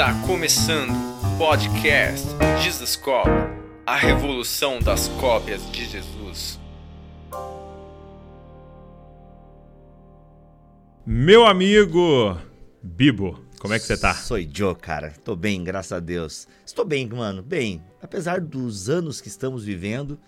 Está começando o podcast Jesus Cop, a revolução das cópias de Jesus. Meu amigo Bibo, como é que você tá? Sou Joe, cara. Tô bem, graças a Deus. Estou bem, mano, bem. Apesar dos anos que estamos vivendo,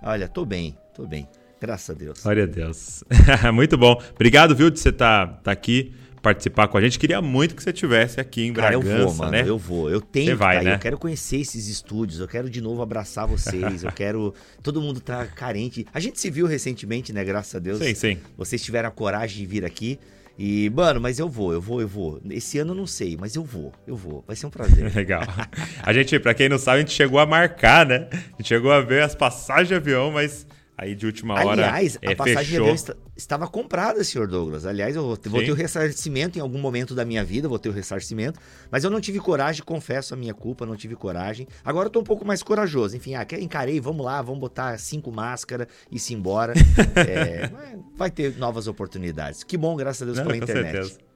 olha, tô bem, tô bem. Graças a Deus. Glória a Deus. Muito bom. Obrigado, viu, de você estar tá, tá aqui participar com a gente. Queria muito que você estivesse aqui em Bragança, Cara, eu vou, mano, né? Eu vou. Eu tenho você vai, tá né? Eu quero conhecer esses estúdios. Eu quero de novo abraçar vocês. eu quero. Todo mundo tá carente. A gente se viu recentemente, né? Graças a Deus. Sim, sim. Vocês tiveram a coragem de vir aqui. E, mano, mas eu vou, eu vou, eu vou. Esse ano eu não sei, mas eu vou, eu vou. Vai ser um prazer. Legal. A gente, pra quem não sabe, a gente chegou a marcar, né? A gente chegou a ver as passagens de avião, mas aí de última hora. Aliás, é, a passagem fechou. de avião estava comprada, senhor Douglas. Aliás, eu vou, vou ter o ressarcimento em algum momento da minha vida, vou ter o ressarcimento. Mas eu não tive coragem, confesso a minha culpa, não tive coragem. Agora eu tô um pouco mais corajoso. Enfim, ah, encarei, vamos lá, vamos botar cinco máscaras e se embora. é, vai ter novas oportunidades. Que bom, graças a Deus, não, pela internet. Certeza.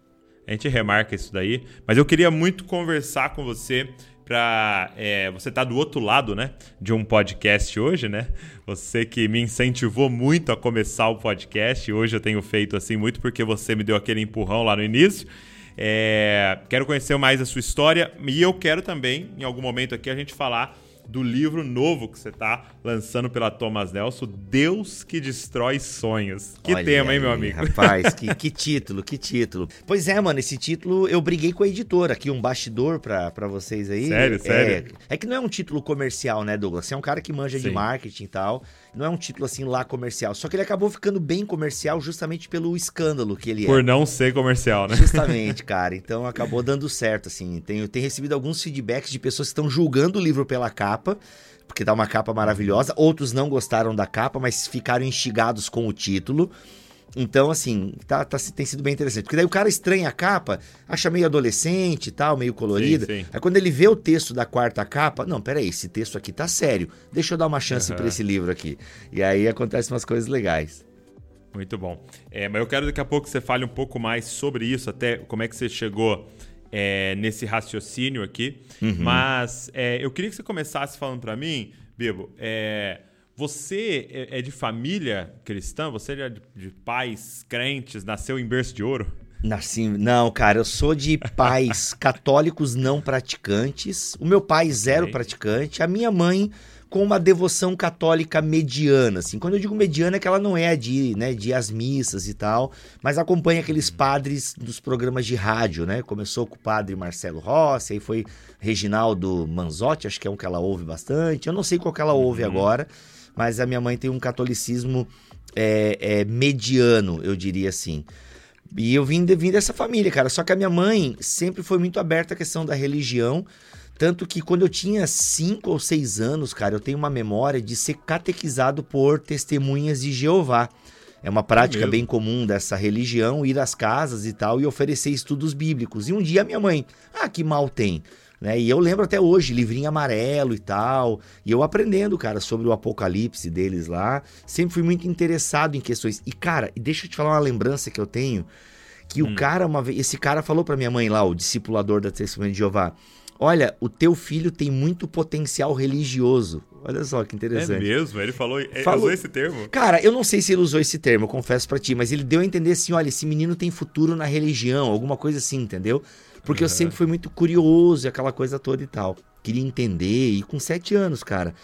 A gente remarca isso daí. Mas eu queria muito conversar com você para é, você tá do outro lado, né, de um podcast hoje, né? Você que me incentivou muito a começar o podcast. Hoje eu tenho feito assim muito porque você me deu aquele empurrão lá no início. É, quero conhecer mais a sua história e eu quero também, em algum momento aqui, a gente falar do livro novo que você está lançando pela Thomas Nelson, Deus que Destrói Sonhos. Que Olha tema, aí, hein, meu amigo? Rapaz, que, que, título, que título. Pois é, mano, esse título eu briguei com a editora, aqui um bastidor pra, pra vocês aí. Sério, é, sério? É que não é um título comercial, né, Douglas? Você é um cara que manja Sim. de marketing e tal. Não é um título assim lá comercial. Só que ele acabou ficando bem comercial justamente pelo escândalo que ele é. Por não ser comercial, né? Justamente, cara. Então acabou dando certo, assim. Tenho, tenho recebido alguns feedbacks de pessoas que estão julgando o livro pela capa, porque tá uma capa maravilhosa. Outros não gostaram da capa, mas ficaram instigados com o título. Então, assim, tá, tá, tem sido bem interessante. Porque daí o cara estranha a capa, acha meio adolescente e tal, meio colorida. Sim, sim. Aí quando ele vê o texto da quarta capa, não, peraí, esse texto aqui tá sério. Deixa eu dar uma chance Uhum. pra esse livro aqui. E aí acontecem umas coisas legais. Muito bom. É, mas eu quero daqui a pouco que você fale um pouco mais sobre isso, até como é que você chegou é, nesse raciocínio aqui. Uhum. Mas é, eu queria que você começasse falando para mim, Bibo, é, você é, é de família cristã? Você é de, pais crentes? Nasceu em berço de ouro? Nasci... Não, cara, eu sou de pais católicos não praticantes. O meu pai, zero praticante. A minha mãe, com uma devoção católica mediana, assim. Quando eu digo mediana, é que ela não é de, né, de às missas e tal, mas acompanha aqueles padres dos programas de rádio, né? Começou com o padre Marcelo Rossi, aí foi Reginaldo Manzotti, acho que é um que ela ouve bastante. Eu não sei qual que ela ouve agora, mas a minha mãe tem um catolicismo é, é, mediano, eu diria assim. E eu vim, vim dessa família, cara. Só que a minha mãe sempre foi muito aberta à questão da religião. Tanto que quando eu tinha 5 ou 6 anos, cara, eu tenho uma memória de ser catequizado por testemunhas de Jeová. É uma prática bem comum dessa religião, ir às casas e tal e oferecer estudos bíblicos. E um dia minha mãe, ah, que mal tem. Né? E eu lembro até hoje, livrinho amarelo e tal. E eu aprendendo, cara, sobre o apocalipse deles lá. Sempre fui muito interessado em questões. E, cara, e deixa eu te falar uma lembrança que eu tenho. Que o cara, uma vez. Esse cara falou pra minha mãe lá, o discipulador da Testemunha de Jeová. Olha, o teu filho tem muito potencial religioso. Olha só que É interessante. mesmo? Ele falou, ele Falou- usou esse termo? Cara, eu não sei se ele usou esse termo, eu confesso pra ti, mas ele deu a entender assim, olha, esse menino tem futuro na religião, alguma coisa assim, entendeu? Porque eu sempre fui muito curioso e aquela coisa toda e tal. Queria entender, e com sete anos, cara.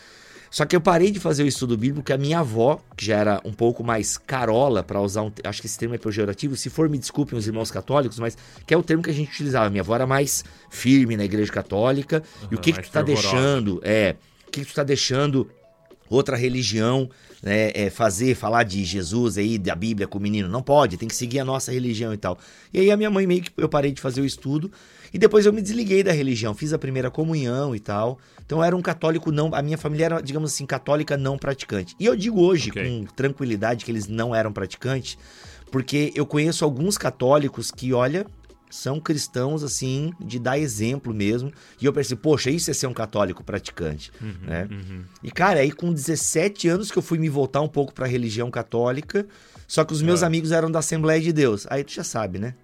Só que eu parei de fazer o estudo bíblico porque a minha avó, que já era um pouco mais carola, pra usar um. Acho que esse termo é pejorativo, se for, me desculpem os irmãos católicos, mas que é o termo que a gente utilizava. Minha avó era mais firme na igreja católica. e o que, que tu tá fervorosa. deixando? É. O que, que tu tá deixando outra religião né, é, fazer, falar de Jesus aí, da Bíblia com o menino. Não pode, tem que seguir a nossa religião e tal. E aí a minha mãe meio que eu parei de fazer o estudo e depois eu me desliguei da religião, fiz a primeira comunhão e tal. Então eu era um católico não, a minha família era, digamos assim, católica não praticante. E eu digo hoje Ok. com tranquilidade que eles não eram praticantes, porque eu conheço alguns católicos que, olha, são cristãos, assim, de dar exemplo mesmo. E eu pensei, poxa, isso é ser um católico praticante, né? E, cara, aí com 17 anos que eu fui me voltar um pouco pra religião católica, só que os meus Ah. amigos eram da Assembleia de Deus. Aí tu já sabe, né?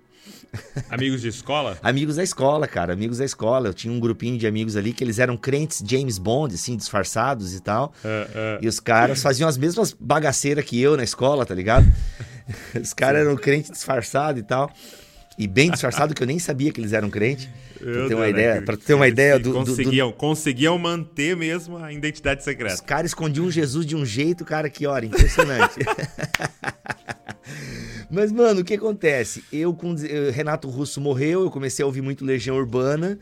Amigos de escola? amigos da escola, cara, amigos da escola. Eu tinha um grupinho de amigos ali que eles eram crentes James Bond, assim, disfarçados e tal. É, é. E os caras faziam as mesmas bagaceiras que eu na escola, tá ligado? Os caras eram crente disfarçado e tal. E bem disfarçado que eu nem sabia que eles eram crente. Pra ter uma ideia, pra ter uma ideia do, do- do, conseguiam, conseguiam manter mesmo a identidade Os secreta. caras escondiam Jesus de um jeito, cara, que, olha, impressionante. Mas, mano, o que acontece? Eu, com eh, Renato Russo morreu, eu comecei a ouvir muito Legião Urbana.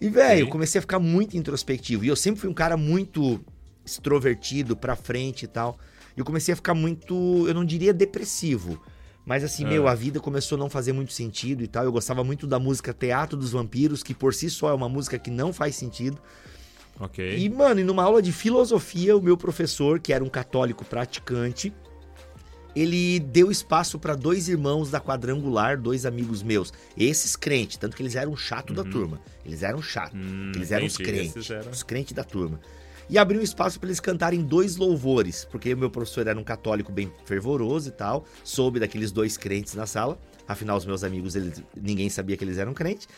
E, velho, eu comecei a ficar muito introspectivo. E eu sempre fui um cara muito extrovertido, pra frente e tal. E eu comecei a ficar muito, eu não diria depressivo. Mas assim, Ah. meu, a vida começou a não fazer muito sentido e tal. Eu gostava muito da música Teatro dos Vampiros, que por si só é uma música que não faz sentido. Ok. E, mano, e numa aula de filosofia, o meu professor, que era um católico praticante, ele deu espaço para dois irmãos da quadrangular, dois amigos meus. Esses crentes, tanto que eles eram chato da turma. Eles eram chato. Hum, eles eram os entendi, crentes. esses eram- Os crentes da turma. E abriu um espaço para eles cantarem dois louvores, porque o meu professor era um católico bem fervoroso e tal, soube daqueles dois crentes na sala. Afinal, os meus amigos, eles, ninguém sabia que eles eram crentes.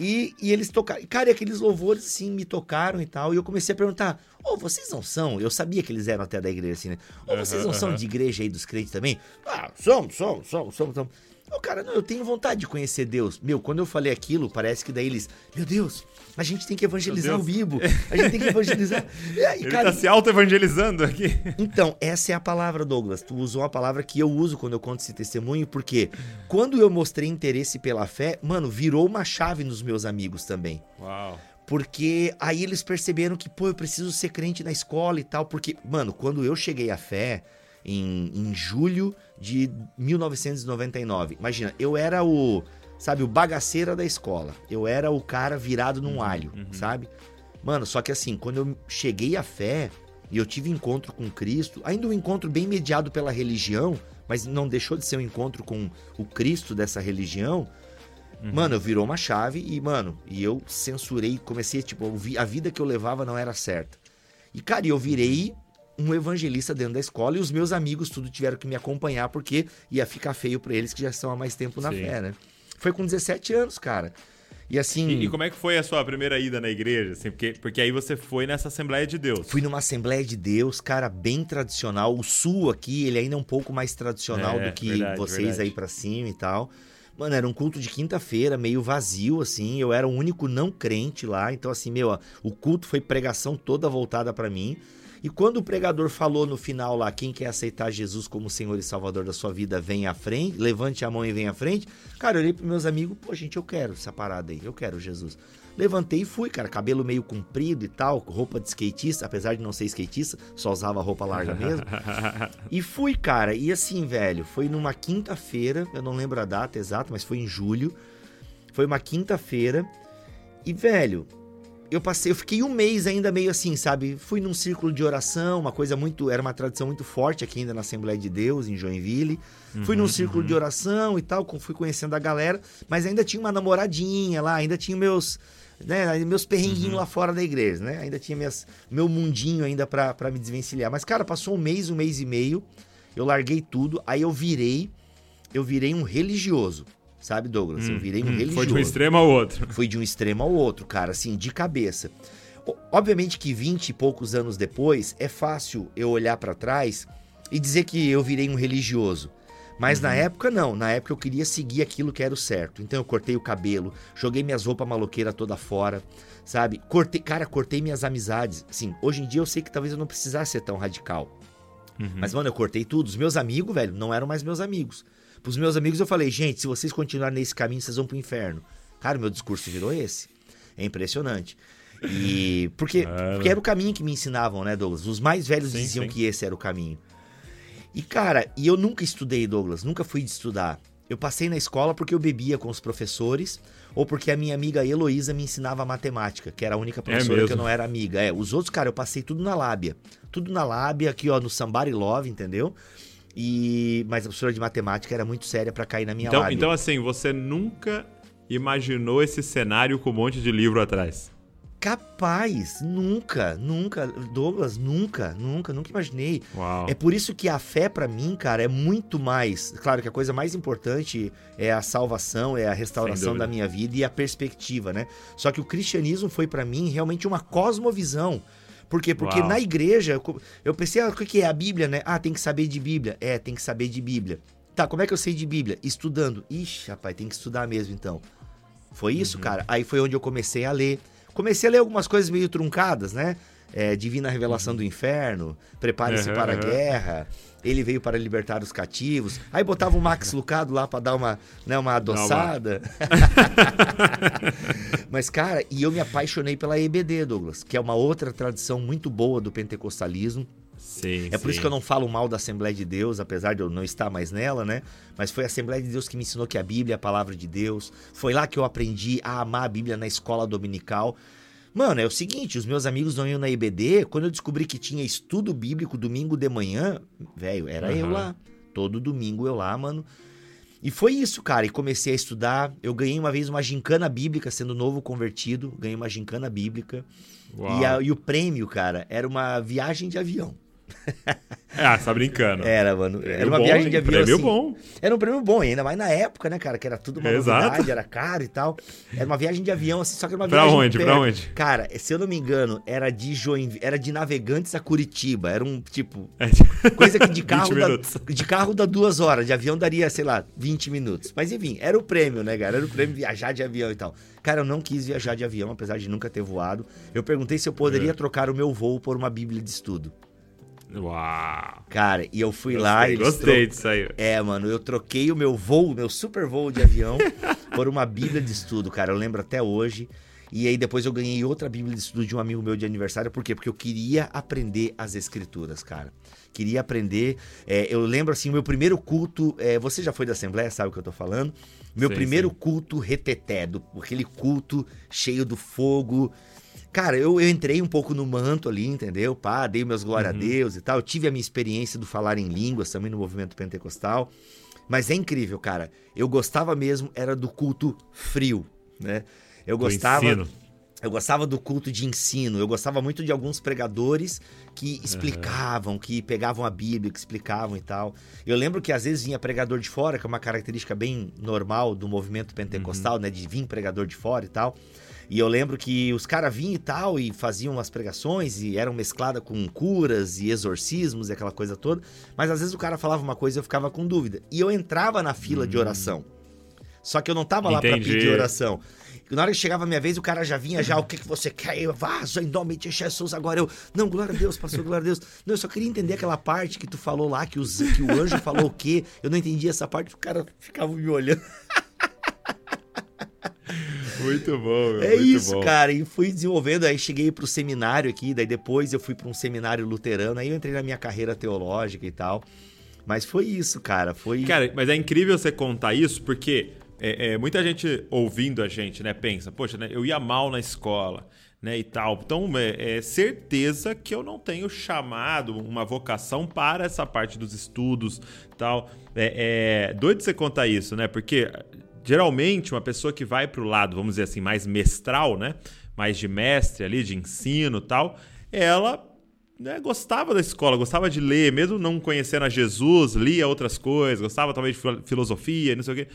E, e eles tocaram. Cara, e aqueles louvores, assim, me tocaram e tal. E eu comecei a perguntar: Ô, vocês não são? Eu sabia que eles eram até da igreja, assim, né? Ô, vocês não são de igreja aí dos crentes também? Ah, somos, somos, somos, somos. somos. Ô, cara, não, eu tenho vontade de conhecer Deus. Meu, quando eu falei aquilo, parece que daí eles. Meu Deus, a gente tem que evangelizar o. Bibo. A gente tem que evangelizar. E aí, Ele cara, tá se auto-evangelizando aqui. então, essa é a palavra, Douglas. Tu usou uma palavra que eu uso quando eu conto esse testemunho, porque quando eu mostrei interesse pela fé, mano, virou uma chave nos meus amigos também. Uau. Porque aí eles perceberam que, pô, eu preciso ser crente na escola e tal. Porque, mano, quando eu cheguei à fé, em, em julho de 1999, imagina, eu era o, sabe, o bagaceira da escola. Eu era o cara virado num alho, sabe? Mano, só que assim, quando eu cheguei à fé e eu tive encontro com Cristo, ainda um encontro bem mediado pela religião, mas não deixou de ser um encontro com o Cristo dessa religião. Mano, virou uma chave e, mano, e eu censurei, comecei, tipo, a vida que eu levava não era certa. E, cara, eu virei um evangelista dentro da escola e os meus amigos tudo tiveram que me acompanhar porque ia ficar feio pra eles que já estão há mais tempo na Sim. fé, né? Foi com 17 anos, cara. E assim, E, e como é que foi a sua primeira ida na igreja? assim? porque, porque aí você foi nessa Assembleia de Deus. fui numa Assembleia de Deus, cara, bem tradicional. O sul aqui, ele ainda é um pouco mais tradicional É, do que verdade, vocês verdade. aí pra cima e tal. Mano, era um culto de quinta-feira, meio vazio, assim. Eu era o único não crente lá. Então, assim, meu, ó, o culto foi pregação toda voltada pra mim. E quando o pregador falou no final lá, quem quer aceitar Jesus como Senhor e Salvador da sua vida, vem à frente, levante a mão e vem à frente. Cara, eu olhei pros meus amigos, pô, gente, eu quero essa parada aí, eu quero Jesus. Levantei e fui, cara, cabelo meio comprido e tal, roupa de skatista, apesar de não ser skatista, só usava roupa larga mesmo. E fui, cara. E assim, velho, foi numa quinta-feira, eu não lembro a data exata, mas foi em julho. Foi uma quinta-feira. E, velho, eu passei, eu fiquei um mês ainda meio assim, sabe? Fui num círculo de oração, uma coisa muito, era uma tradição muito forte aqui ainda na Assembleia de Deus, em Joinville. Fui num círculo de oração e tal, fui conhecendo a galera, mas ainda tinha uma namoradinha lá, ainda tinha meus, né, meus perrenguinhos lá fora da igreja, né? Ainda tinha minhas, meu mundinho ainda pra, pra me desvencilhar. Mas, cara, passou um mês, um mês e meio, eu larguei tudo, aí eu virei, eu virei um religioso, sabe, Douglas? eu virei um Hum, religioso. Foi de um extremo ao outro. Foi de um extremo ao outro, cara, assim, de cabeça. Obviamente que 20 e poucos anos depois, é fácil eu olhar pra trás e dizer que eu virei um religioso. Mas na época não, na época eu queria seguir aquilo que era o certo. Então eu cortei o cabelo, joguei minhas roupas maloqueiras toda fora, sabe? Cortei, cara, cortei minhas amizades. Assim, hoje em dia eu sei que talvez eu não precisasse ser tão radical. Mas, mano, eu cortei tudo. Os meus amigos, velho, não eram mais meus amigos. Pros meus amigos eu falei, gente, se vocês continuarem nesse caminho, vocês vão pro inferno. Cara, meu discurso virou esse. É impressionante. E. Porque, porque era o caminho que me ensinavam, né, Douglas? Os mais velhos Sim, diziam sim. que esse era o caminho. E, cara, e eu nunca estudei, Douglas, nunca fui de estudar. Eu passei na escola porque eu bebia com os professores ou porque a minha amiga Heloísa me ensinava matemática, que era a única professora que eu não era amiga. É, os outros, cara, eu passei tudo na lábia. Tudo na lábia, aqui, ó, no Somebody Love, entendeu? E mas a professora de matemática era muito séria pra cair na minha Então, lábia. então, assim, você nunca imaginou esse cenário com um monte de livro atrás? Capaz, nunca, nunca, Douglas, nunca, nunca, nunca imaginei. Uau. É por isso que a fé pra mim, cara, é muito mais. Claro que a coisa mais importante é a salvação, é a restauração da minha vida e a perspectiva, né? Só que o cristianismo foi pra mim realmente uma cosmovisão. Por quê? Porque Uau. na igreja, eu- pensei, ah, o que é a Bíblia, né? Ah, tem que saber de Bíblia. É, tem que saber de Bíblia. Tá, como é que eu sei de Bíblia? Estudando. Ixi, rapaz, tem que estudar mesmo então. Foi Uhum. isso, cara. Aí foi onde eu comecei a ler. Comecei a ler algumas coisas meio truncadas, né? É, Divina Revelação do Inferno, Prepare-se Uhum, para a uhum. guerra, Ele veio para libertar os cativos. Aí botava o Max Lucado lá pra dar uma, né, uma adoçada. Mas, cara, e eu me apaixonei pela EBD, Douglas, que é uma outra tradição muito boa do pentecostalismo. Sim, É por isso sim. que eu não falo mal da Assembleia de Deus, apesar de eu não estar mais nela, né? Mas foi a Assembleia de Deus que me ensinou que a Bíblia é a palavra de Deus. Foi lá que eu aprendi a amar a Bíblia na escola dominical. Mano, é o seguinte, os meus amigos não iam na IBD, quando eu descobri que tinha estudo bíblico domingo de manhã, velho, era eu Aham. lá. Todo domingo eu lá, mano. E foi isso, cara. E comecei a estudar. Eu ganhei uma vez uma gincana bíblica, sendo novo convertido. Ganhei uma gincana bíblica. E, a- e o prêmio, cara, era uma viagem de avião. Ah, tá brincando. Era, mano. Era Prêmio uma bom, viagem de avião. Prêmio assim. bom. Era um prêmio bom, ainda mais na época, né, cara? Que era tudo uma Exato. novidade, era caro e tal. Era uma viagem de avião, assim, só que era uma Pra viagem. onde? perto. Pra onde? Cara, se eu não me engano, era de Joinville, era de Navegantes a Curitiba. Era um tipo. É, Coisa que de 20 carro, dá, minutos. de carro dá duas horas, de avião daria, sei lá, 20 minutos. Mas enfim, era o prêmio, né, cara? Era o prêmio viajar de avião e tal. Cara, eu não quis viajar de avião, apesar de nunca ter voado. Eu perguntei se eu poderia É. trocar o meu voo por uma bíblia de estudo. Uau. Cara, e eu fui lá, Gostei, eles gostei disso aí. é, mano, eu troquei o meu voo, meu super voo de avião, por uma bíblia de estudo, cara. Eu lembro até hoje. E aí depois eu ganhei outra bíblia de estudo de um amigo meu de aniversário. Por quê? Porque eu queria aprender as escrituras, cara. Queria aprender. é, eu lembro assim, o meu primeiro culto. é, você já foi da Assembleia, sabe o que eu tô falando? Meu Sim, primeiro sim. culto reteté, do, aquele culto cheio do fogo. Cara, eu, eu entrei um pouco no manto ali, entendeu? Pá, dei meus glória Uhum. a Deus e tal. Eu tive a minha experiência do falar em línguas também no movimento pentecostal. Mas é incrível, cara. Eu gostava mesmo, era do culto frio, né? Eu gostava. ensino. Eu gostava do culto de ensino, eu gostava muito de alguns pregadores que explicavam, que pegavam a Bíblia, que explicavam e tal. Eu lembro que às vezes vinha pregador de fora, que é uma característica bem normal do movimento pentecostal, né? De vir pregador de fora e tal. E eu lembro que os caras vinham e tal, e faziam umas pregações, e eram mescladas com curas e exorcismos e aquela coisa toda. Mas às vezes o cara falava uma coisa e eu ficava com dúvida. E eu entrava na fila de oração. Só que eu não tava lá pra Entendi. pedir oração. Na hora que chegava a minha vez, o cara já vinha já, o que, que você quer? Eu vaso em nome de Jesus. Agora eu, não, glória a Deus, pastor, glória a Deus. Não, eu só queria entender aquela parte que tu falou lá, que, os, que o anjo falou o quê. Eu não entendi essa parte, o cara ficava me olhando. Muito bom, meu, É muito isso, bom. cara. E fui desenvolvendo, aí cheguei pro seminário aqui, daí depois eu fui pra um seminário luterano, aí eu entrei na minha carreira teológica e tal. Mas foi isso, cara. Foi. Cara, mas é incrível você contar isso porque é, é, muita gente ouvindo a gente, né, pensa, poxa, né, eu ia mal na escola, né, e tal. Então, é, é certeza que eu não tenho chamado, uma vocação para essa parte dos estudos, tal. É, é doido você contar isso, né? Porque geralmente uma pessoa que vai pro lado, vamos dizer assim, mais mestral, né, mais de mestre ali, de ensino, tal, ela né, gostava da escola, gostava de ler, mesmo não conhecendo a Jesus, lia outras coisas, gostava talvez de filo- filosofia, não sei o quê.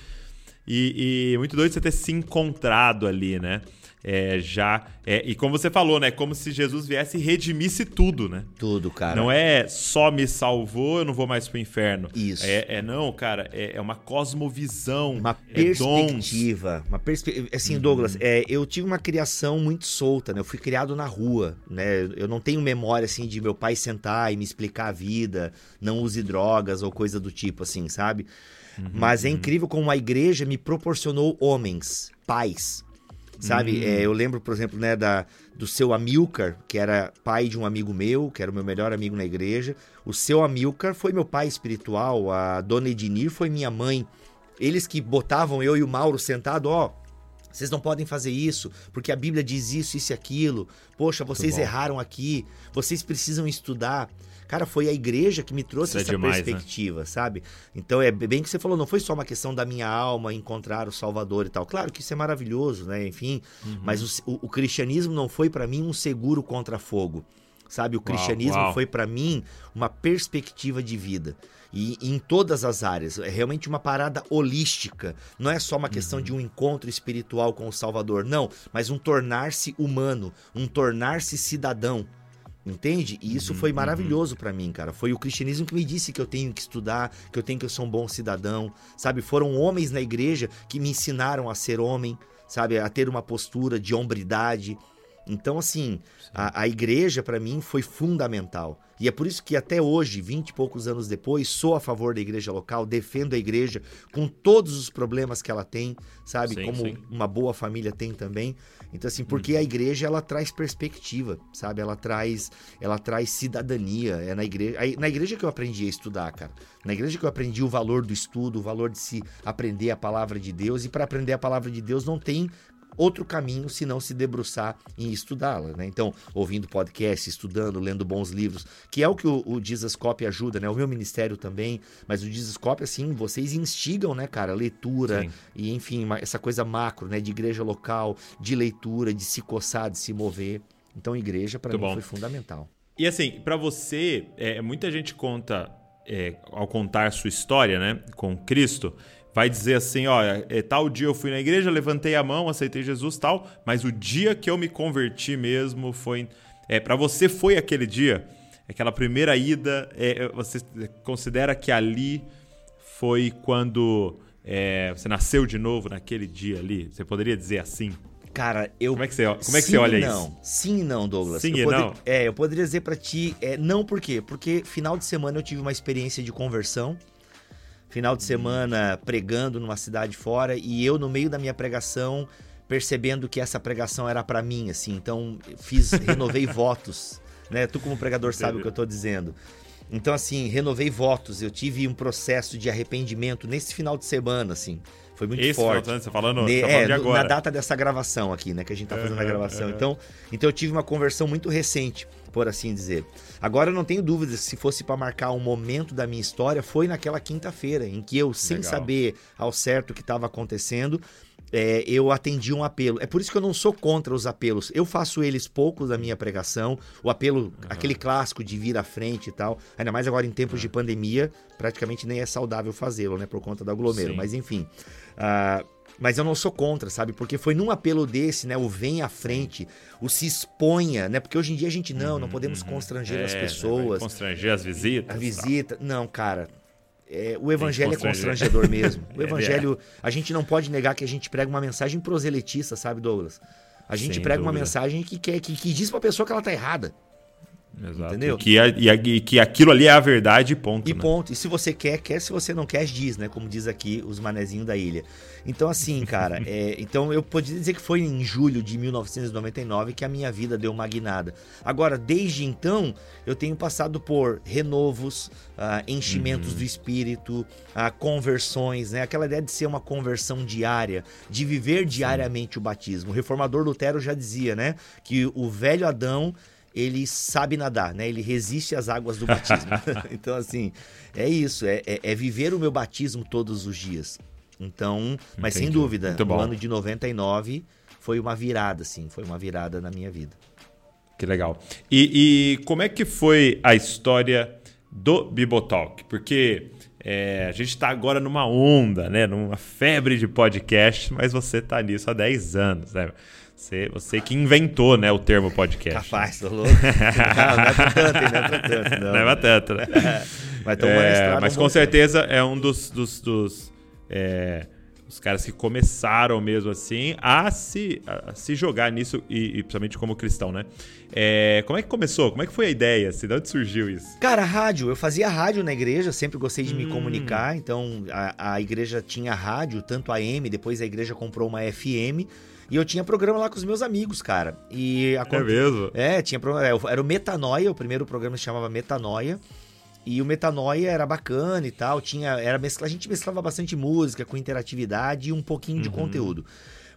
E, e muito doido você ter se encontrado ali, né? É, já. é, e como você falou, né? Como se Jesus viesse e redimisse tudo, né? Tudo, cara. Não é só me salvou, eu não vou mais pro inferno. Isso. É, é não, cara, é, é uma cosmovisão. Uma é dons. Uhum. perspectiva. Uma perspe... Assim, Douglas, é, eu tive uma criação muito solta, né? Eu fui criado na rua, né? Eu não tenho memória, assim, de meu pai sentar e me explicar a vida, não use drogas ou coisa do tipo, assim, sabe? Uhum, Mas é incrível como a igreja me proporcionou homens, pais, sabe? Uhum. É, eu lembro, por exemplo, né, da, do seu Amilcar, que era pai de um amigo meu, que era o meu melhor amigo na igreja. O seu Amilcar foi meu pai espiritual, a dona Ednir foi minha mãe. Eles que botavam eu e o Mauro sentado, ó, Vocês não podem fazer isso, porque a Bíblia diz isso, isso e aquilo. Poxa, vocês erraram aqui. Vocês precisam estudar. Cara, foi a igreja que me trouxe Isso é essa demais, né? perspectiva, sabe? Então é bem que você falou, não foi só uma questão da minha alma encontrar o Salvador e tal. Claro que isso é maravilhoso, né? Enfim, Uhum. mas o, o- o cristianismo não foi pra mim um seguro contra fogo. Sabe, o cristianismo uau. foi pra mim uma perspectiva de vida. E em todas as áreas, é realmente uma parada holística. Não é só uma questão Uhum. de um encontro espiritual com o Salvador, não, mas um tornar-se humano, um tornar-se cidadão. Entende? E isso foi maravilhoso pra mim, cara. Foi o cristianismo que me disse que eu tenho que estudar, que eu tenho que ser um bom cidadão, sabe? Foram homens na igreja que me ensinaram a ser homem, sabe? A ter uma postura de hombridade. Então, assim, a, a igreja pra mim foi fundamental. E é por isso que até hoje, vinte e poucos anos depois, sou a favor da igreja local, defendo a igreja com todos os problemas que ela tem, sabe? Sim, Como sim. uma boa família tem também. Então assim, porque a igreja ela traz perspectiva, sabe? Ela traz, ela traz cidadania. É na igreja, na igreja que eu aprendi a estudar, cara. Na igreja que eu aprendi o valor do estudo, o valor de se aprender a palavra de Deus e para aprender a palavra de Deus não tem outro caminho se não se debruçar em estudá-la, né? Então, ouvindo podcast, estudando, lendo bons livros, que é o que o, o Jesus ajuda, né? O meu ministério também, mas o Jesus assim, vocês instigam, né, cara? Leitura, Sim. e enfim, essa coisa macro, né? De igreja local, de leitura, de se coçar, de se mover. Então, igreja para mim bom. foi fundamental. E assim, pra você, é, muita gente conta, é, ao contar sua história, né, com Cristo, vai dizer assim, ó, é, tal dia eu fui na igreja, levantei a mão, aceitei Jesus, tal, mas o dia que eu me converti mesmo foi, é, para você foi aquele dia, aquela primeira ida, é, você considera que ali foi quando é, você nasceu de novo naquele dia ali? Você poderia dizer assim? Cara, eu. Como é que você, como é que Sim você olha e isso? não. Sim e não, Douglas. Sim eu e poder- não? É, eu poderia dizer pra ti, é, não por quê? Porque final de semana eu tive uma experiência de conversão. Final de semana pregando numa cidade fora e eu no meio da minha pregação percebendo que essa pregação era pra mim, assim. Então fiz, renovei votos, né? Tu como pregador sabe o que eu tô dizendo. Então assim, renovei votos. Eu tive um processo de arrependimento nesse final de semana, assim. Foi muito Esse forte. final de você falando, tá é, falando de no- agora. na data dessa gravação aqui, né? Que a gente tá fazendo a Aham, gravação. aham. Então, então eu tive uma conversão muito recente, por assim dizer. Agora eu não tenho dúvidas se fosse para marcar um momento da minha história, foi naquela quinta-feira, em que eu, sem Legal. saber ao certo o que estava acontecendo, é, eu atendi um apelo. É por isso que eu não sou contra os apelos. Eu faço eles poucos na minha pregação. O apelo, aquele clássico de vir à frente e tal. Ainda mais agora em tempos de pandemia, praticamente nem é saudável fazê-lo, né? Por conta do aglomero. Sim. Mas enfim. Ah, mas eu não sou contra, sabe? Porque foi num apelo desse, né? O vem à frente, o se exponha, né? Porque hoje em dia a gente não, não podemos constranger as É, pessoas, vai Constranger as visitas. a visita. Não, cara. É, o evangelho é constrangedor mesmo. O Ele evangelho, a gente não pode negar que a gente prega uma mensagem proselitista, sabe, Douglas? A gente Sem prega uma dúvida. mensagem que, quer, que, que diz pra pessoa que ela tá errada. Exato. Entendeu? E que, a- e a- e que aquilo ali é a verdade, ponto. E né? ponto. E se você quer, quer. Se você não quer, diz, né? Como diz aqui os manezinhos da ilha. Então, assim, cara, é, então eu poderia dizer que foi em julho de 1999 que a minha vida deu uma guinada. Agora, desde então, eu tenho passado por renovos, ah, enchimentos do espírito, ah, conversões, né? Aquela ideia de ser uma conversão diária, de viver diariamente o batismo. O reformador Lutero já dizia, né? Que o velho Adão ele sabe nadar, né? Ele resiste às águas do batismo. então, assim, é isso, é, é- é viver o meu batismo todos os dias. Então, mas sem Entendi. dúvida, Muito o ano de 99 foi uma virada, assim, foi uma virada na minha vida. Que legal. E, e como é que foi a história do Bibotalk? Porque é, a gente está agora numa onda, né? Numa febre de podcast, mas você está nisso há 10 anos, né? Você, você que inventou né, o termo podcast. Capaz, tô louco. não, não é pra tanto, não é pra tanto. Não, Não é pra tanto, né? Mas, na É, mas com certeza é um dos, dos, dos, é, os caras que começaram mesmo assim a se, a se jogar nisso, e, e principalmente como cristão, né? É, como é que começou? Como é que foi a ideia? Assim, de onde surgiu isso? Cara, rádio. Eu fazia rádio na igreja, sempre gostei de me Hum. comunicar. Então, a, a igreja tinha rádio, tanto a AM, depois a igreja comprou uma FM. E eu tinha programa lá com os meus amigos, cara. E a É mesmo? É, tinha programa. é, Era o Metanoia, o primeiro programa se chamava Metanoia. E o Metanoia era bacana e tal. Tinha, era mescla, a gente mesclava bastante música com interatividade e um pouquinho de conteúdo.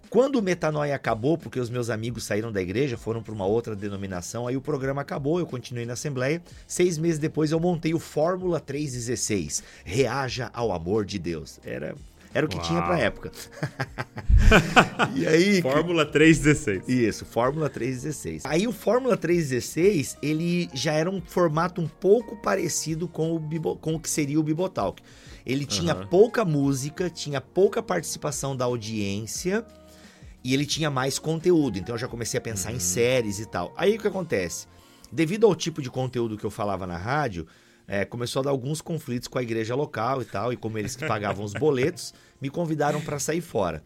Quando o Metanoia acabou, porque os meus amigos saíram da igreja, foram para uma outra denominação, aí o programa acabou, eu continuei na Assembleia. Seis meses depois eu montei o Fórmula 316. Reaja ao amor de Deus. Era era o que Uau. tinha pra época. e aí. Fórmula 316. Isso, Fórmula 316. Aí o Fórmula 316, ele já era um formato um pouco parecido com o, Bibo, com o que seria o Bibotalk. Ele tinha uhum. pouca música, tinha pouca participação da audiência e ele tinha mais conteúdo. Então eu já comecei a pensar uhum. em séries e tal. Aí o que acontece? Devido ao tipo de conteúdo que eu falava na rádio, é, começou a dar alguns conflitos com a igreja local e tal, e como eles que pagavam os boletos, me convidaram para sair fora.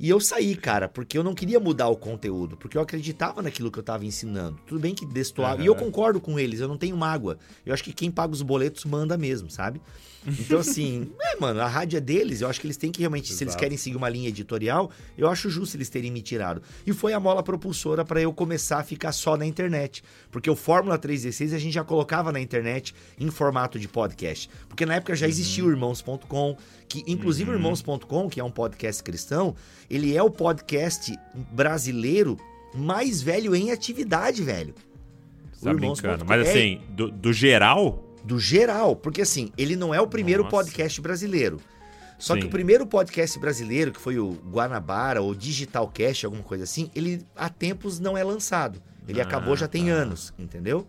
E eu saí, cara, porque eu não queria mudar o conteúdo, porque eu acreditava naquilo que eu estava ensinando. Tudo bem que destoava. Uhum. E eu concordo com eles, eu não tenho mágoa. Eu acho que quem paga os boletos manda mesmo, sabe? Então, assim, é, mano, a rádio é deles. Eu acho que eles têm que realmente, Exato. se eles querem seguir uma linha editorial, eu acho justo eles terem me tirado. E foi a mola propulsora para eu começar a ficar só na internet. Porque o Fórmula 316 a gente já colocava na internet em formato de podcast. Porque na época já uhum. existia o Irmãos.com, que inclusive uhum. o Irmãos.com, que é um podcast cristão, ele é o podcast brasileiro mais velho em atividade, velho. Tá brincando. Mas é assim, do, do geral, do geral, porque assim, ele não é o primeiro Nossa. podcast brasileiro. Só Sim. que o primeiro podcast brasileiro, que foi o Guanabara ou Digitalcast, alguma coisa assim, ele há tempos não é lançado. Ele ah, acabou já tem tá. anos, entendeu?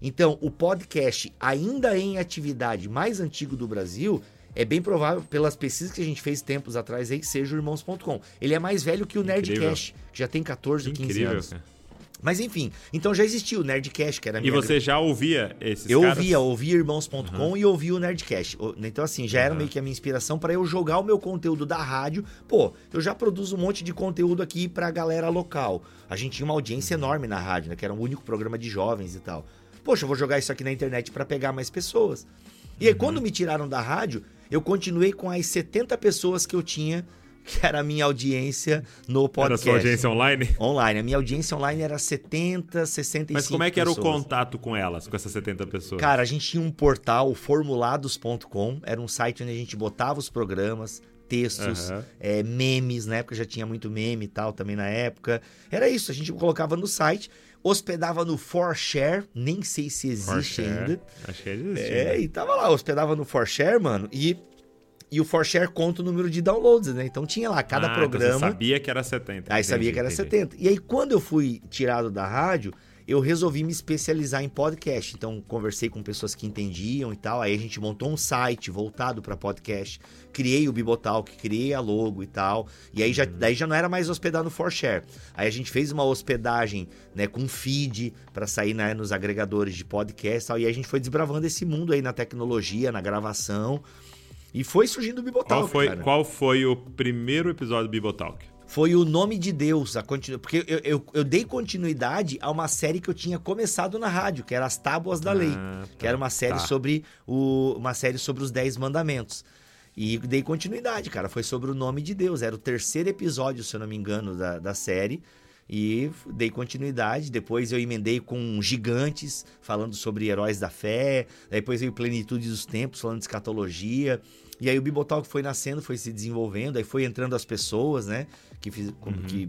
Então, o podcast ainda em atividade mais antigo do Brasil, é bem provável, pelas pesquisas que a gente fez tempos atrás aí, seja o Irmãos.com. Ele é mais velho que o Nerdcast, que já tem 14 ou 15 Incrível, anos. Cara. Mas enfim, então já existia o Nerdcast, que era E você já ouvia esses Eu caras? ouvia, ouvia irmãos.com uhum. e ouvia o Nerdcast. Então assim, já uhum. era meio que a minha inspiração para eu jogar o meu conteúdo da rádio. Pô, eu já produzo um monte de conteúdo aqui pra galera local. A gente tinha uma audiência uhum. enorme na rádio, né, que era o único programa de jovens e tal. Poxa, eu vou jogar isso aqui na internet para pegar mais pessoas. E aí, uhum. quando me tiraram da rádio, eu continuei com as 70 pessoas que eu tinha que era a minha audiência no podcast. Era a sua audiência online? Online. A minha audiência online era 70, 65 Mas como é que pessoas. era o contato com elas, com essas 70 pessoas? Cara, a gente tinha um portal, formulados.com, era um site onde a gente botava os programas, textos, uhum. é, memes, na época já tinha muito meme e tal também na época. Era isso, a gente colocava no site, hospedava no ForShare, nem sei se existe ainda. Acho que existe. É, né? e tava lá, hospedava no ForShare, mano, e e o ForShare conta o número de downloads, né? Então tinha lá cada ah, programa. Então você sabia que era 70. Aí entendi, sabia que era entendi. 70. E aí quando eu fui tirado da rádio, eu resolvi me especializar em podcast. Então conversei com pessoas que entendiam e tal. Aí a gente montou um site voltado para podcast. Criei o Bibotalk, criei a logo e tal. E aí já, uhum. daí já não era mais hospedar no ForShare. Aí a gente fez uma hospedagem né, com feed para sair né, nos agregadores de podcast e tal. E aí a gente foi desbravando esse mundo aí na tecnologia, na gravação. E foi surgindo o Bibotalk, qual foi, cara. Qual foi o primeiro episódio do Bibotalk? Foi o nome de Deus, a continu... porque eu, eu, eu, dei continuidade a uma série que eu tinha começado na rádio, que era As Tábuas da Lei, ah, tá, que era uma série tá. sobre o, uma série sobre os Dez Mandamentos. E dei continuidade, cara. Foi sobre o nome de Deus. Era o terceiro episódio, se eu não me engano, da, da série. E dei continuidade. Depois eu emendei com Gigantes, falando sobre heróis da fé. Depois veio Plenitude dos Tempos, falando de escatologia. E aí o Bibotalk foi nascendo, foi se desenvolvendo, aí foi entrando as pessoas, né? Que, fiz, uhum. que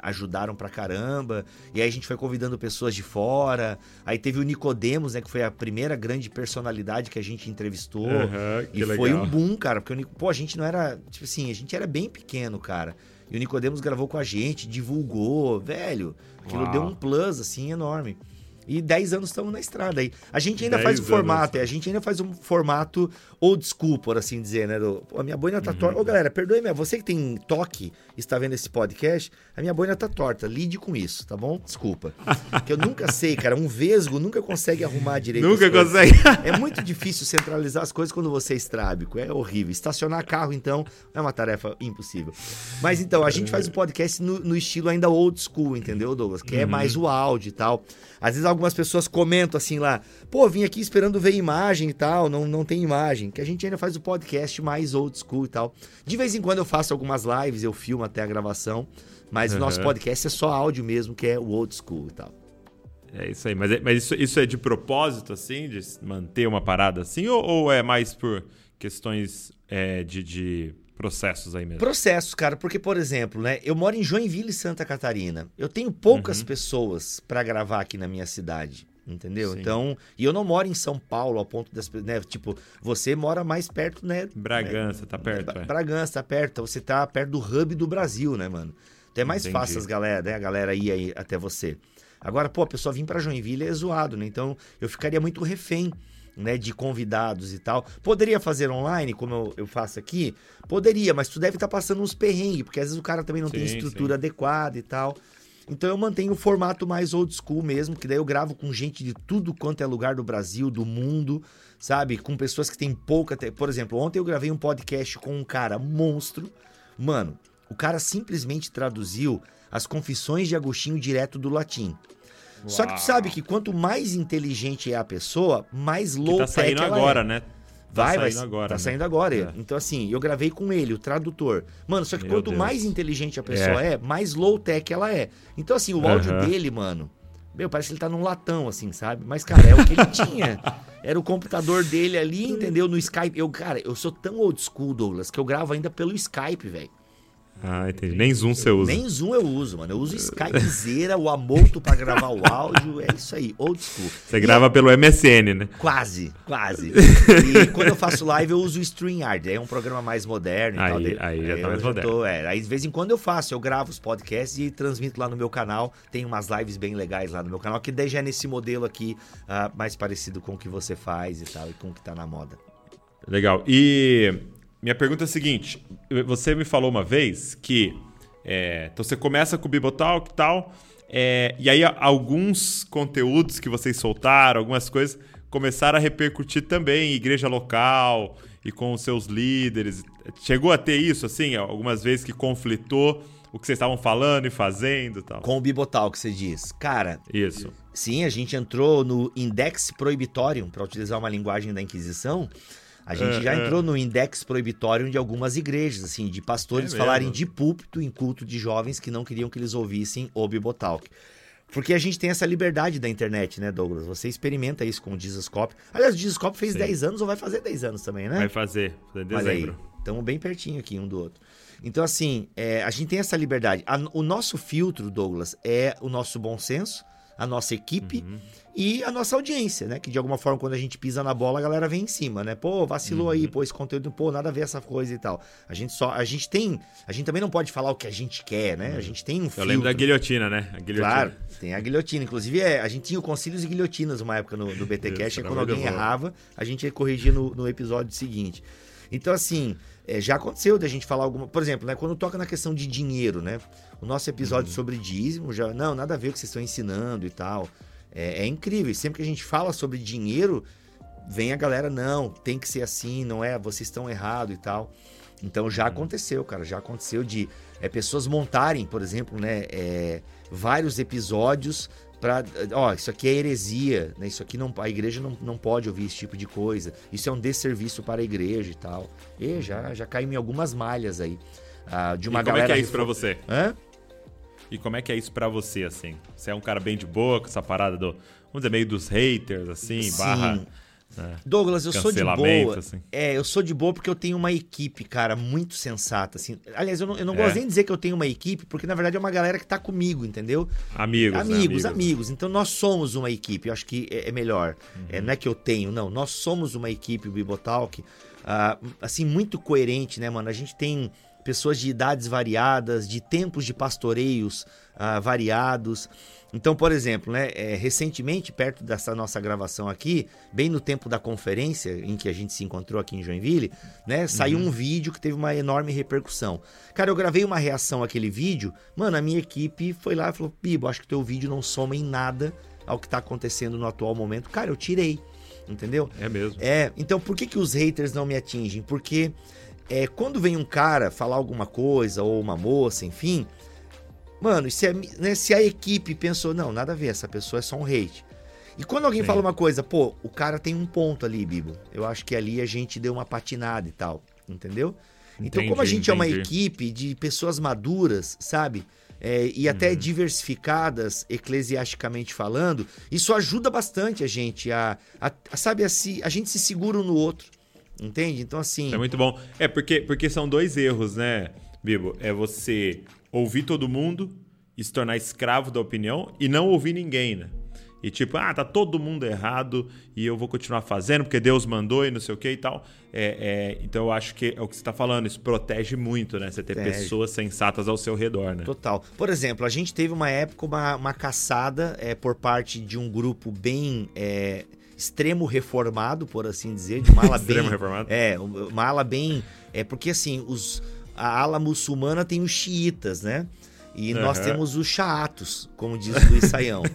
ajudaram pra caramba. E aí a gente foi convidando pessoas de fora. Aí teve o Nicodemos, né? Que foi a primeira grande personalidade que a gente entrevistou. Uhum, e legal. foi um boom, cara. Porque, pô, a gente não era. Tipo assim, a gente era bem pequeno, cara. E o Nicodemos gravou com a gente, divulgou, velho. Aquilo Uau. deu um plus, assim, enorme. E 10 anos estamos na estrada aí. A gente ainda faz o formato, é, a gente ainda faz um formato old school, por assim dizer, né? Do, a minha boina tá uhum. torta. Ô, galera, perdoe-me, você que tem toque está vendo esse podcast, a minha boina tá torta. Lide com isso, tá bom? Desculpa. que eu nunca sei, cara. Um vesgo nunca consegue arrumar direito. Nunca consegue. é muito difícil centralizar as coisas quando você é estrábico. É horrível. Estacionar carro, então, é uma tarefa impossível. Mas então, a gente faz o podcast no, no estilo ainda old school, entendeu, Douglas? Que é uhum. mais o áudio e tal. Às vezes algumas pessoas comentam assim lá, pô, vim aqui esperando ver imagem e tal, não, não tem imagem. Que a gente ainda faz o podcast mais old school e tal. De vez em quando eu faço algumas lives, eu filmo até a gravação, mas uhum. o nosso podcast é só áudio mesmo, que é o old school e tal. É isso aí, mas, é, mas isso, isso é de propósito, assim, de manter uma parada assim, ou, ou é mais por questões é, de, de processos aí mesmo? Processos, cara, porque, por exemplo, né, eu moro em Joinville, Santa Catarina. Eu tenho poucas Uhum. pessoas para gravar aqui na minha cidade. Entendeu? Sim. Então, e eu não moro em São Paulo ao ponto das, né, tipo, você mora mais perto, né, Bragança, tá perto, Bra- é. Bragança, tá perto. Então você tá perto do hub do Brasil, né, mano? Então é mais Entendi. fácil as galera, né, a galera ir aí até você. Agora, pô, a pessoa vir pra Joinville é zoado, né? Então eu ficaria muito refém, né, de convidados e tal. Poderia fazer online, como eu, eu faço aqui? Poderia, mas tu deve estar passando uns perrengues, porque às vezes o cara também não tem Sim, estrutura adequada e tal. Então eu mantenho o formato mais old school mesmo, que daí eu gravo com gente de tudo quanto é lugar do Brasil, do mundo, sabe? Com pessoas que têm pouca. te- Por exemplo, ontem eu gravei um podcast com um cara monstro. Mano, o cara simplesmente traduziu as confissões de Agostinho direto do latim. Só que tu Uau. sabe que quanto mais inteligente é a pessoa, mais low tá saindo ela agora, é. né? Tá Vai, vai. saindo agora. tá né? saindo agora. É. Então, assim, eu gravei com ele, o tradutor. Mano, só que Meu quanto Deus. mais inteligente a pessoa é. mais low tech ela é. Então, assim, o áudio Aham. dele, mano. Meu, parece que ele tá num latão, assim, sabe? Mas, cara, é o que ele tinha. Era o computador dele ali, entendeu? No Skype. Eu, cara, eu sou tão old school, Douglas, que eu gravo ainda pelo Skype, velho. Ah, entendi. Nem Zoom você usa. Nem Zoom eu uso, mano. Eu uso Skypezeira, o Amoto pra gravar o áudio. É isso aí, old school. Você grava pelo MSN, né? Quase, quase. E quando eu faço live, eu uso o StreamYard. É um programa mais moderno e Aí- tal. dele. aí já tá eu mais moderno. tô- é, aí de vez em quando eu faço, eu gravo os podcasts e transmito lá no meu canal. Tem umas lives bem legais lá no meu canal, que daí já é nesse modelo aqui, ah, mais parecido com o que você faz e tal, e com o que tá na moda. Legal. E minha pergunta é a seguinte: você me falou uma vez que é, então você começa com o Bibotalk e tal, é, e aí alguns conteúdos que vocês soltaram, algumas coisas, começaram a repercutir também em igreja local e com os seus líderes. Chegou a ter isso, assim, algumas vezes que conflitou o que vocês estavam falando e fazendo e tal? Com o Bibotal, que você diz. Cara, Isso. Sim, a gente entrou no Index Prohibitorium, para utilizar uma linguagem da Inquisição. A gente É, já é. entrou no Index Prohibitorium de algumas igrejas, assim, de pastores É falarem de púlpito em culto de jovens que não queriam que eles ouvissem o Bibotalk. Porque a gente tem essa liberdade da internet, né, Douglas? Você experimenta isso com o Jesuscope. Aliás, o Jesuscope fez Sim. 10 anos ou vai fazer 10 anos também, né? Vai fazer, em dezembro. estamos bem pertinho aqui um do outro. Então, assim, é, a gente tem essa liberdade. A- o nosso filtro, Douglas, é o nosso bom senso, a nossa equipe Uhum. e a nossa audiência, né? Que de alguma forma, quando a gente pisa na bola, a galera vem em cima, né? Pô, vacilou aí, Uhum. pô, esse conteúdo, pô, nada a ver essa coisa e tal. A gente só, a gente tem, a gente também não pode falar o que a gente quer, né? A gente tem um Uhum. Eu filtro. lembro da guilhotina, né? A guilhotina. Claro, tem a guilhotina. Inclusive, é, a gente tinha o concílios e guilhotinas uma época no, no BT Cash, Isso, e era quando alguém errava, a gente corrigia no, no episódio seguinte. Então, assim, é, já aconteceu da gente falar alguma. Por exemplo, né, quando toca na questão de dinheiro, né? O nosso episódio Uhum. sobre dízimo já. Não, nada a ver com o que vocês estão ensinando e tal. É, é incrível. E sempre que a gente fala sobre dinheiro, vem a galera, não, tem que ser assim, não é? Vocês estão errados e tal. Então já aconteceu, cara. Já aconteceu de é, pessoas montarem, por exemplo, né, é, vários episódios para, ó, isso aqui é heresia, né? Isso aqui não, a igreja não, não pode ouvir esse tipo de coisa. Isso é um desserviço para a igreja e tal. E já já caiu em algumas malhas aí ah, de uma e como galera. é que é isso pra refor- você? Hã? E como é que é isso pra você, assim? Você é um cara bem de boa com essa parada do. Vamos dizer, meio dos haters, assim, Sim. barra. Né, Douglas, eu sou de boa. assim. É, eu sou de boa porque eu tenho uma equipe, cara, muito sensata, assim. Aliás, eu não, eu não É. gosto nem de dizer que eu tenho uma equipe, porque na verdade é uma galera que tá comigo, entendeu? Amigos, né? amigos, amigos. Então nós somos uma equipe. Eu acho que é, é melhor. Uhum. É, não é que eu tenho, não. Nós somos uma equipe, o Bibotalk, ah, assim, muito coerente, né, mano? A gente tem pessoas de idades variadas, de tempos de pastoreios ah, variados. Então, por exemplo, né, é, recentemente, perto dessa nossa gravação aqui, bem no tempo da conferência em que a gente se encontrou aqui em Joinville, né, saiu um vídeo que teve uma enorme repercussão. Cara, eu gravei uma reação àquele vídeo, mano, a minha equipe foi lá e falou: Bibo, acho que teu vídeo não soma em nada ao que tá acontecendo no atual momento. Cara, eu tirei, entendeu? É mesmo. É, então por que, que os haters não me atingem? Porque é, quando vem um cara falar alguma coisa, ou uma moça, enfim, mano, se a, né, se a equipe pensou, não, nada a ver, essa pessoa é só um hate. E quando alguém Sim. fala uma coisa, pô, o cara tem um ponto ali, Bibo. Eu acho que ali a gente deu uma patinada e tal, entendeu? então, como a Entendi, gente é uma entendi. equipe de pessoas maduras, sabe? É, e até Uhum. diversificadas, eclesiasticamente falando, isso ajuda bastante a gente a, a- a- sabe, a, se, a gente se segura um no outro. Entende? Então, assim. É muito bom. É porque, porque são dois erros, né, Bibo? É você ouvir todo mundo e se tornar escravo da opinião e não ouvir ninguém, né? E tipo, ah, tá todo mundo errado e eu vou continuar fazendo porque Deus mandou e não sei o que e tal. É, é, então eu acho que é o que você tá falando, isso protege muito, né? Você ter pessoas sensatas ao seu redor, né? Total. Por exemplo, a gente teve uma época, uma, uma caçada é, por parte de um grupo bem é, extremo reformado, por assim dizer, de uma ala bem. Extremo reformado. É, uma ala bem. É porque assim, os, a ala muçulmana tem os xiitas, né? E nós Aham. temos os chaatos, como diz o Luiz Saião.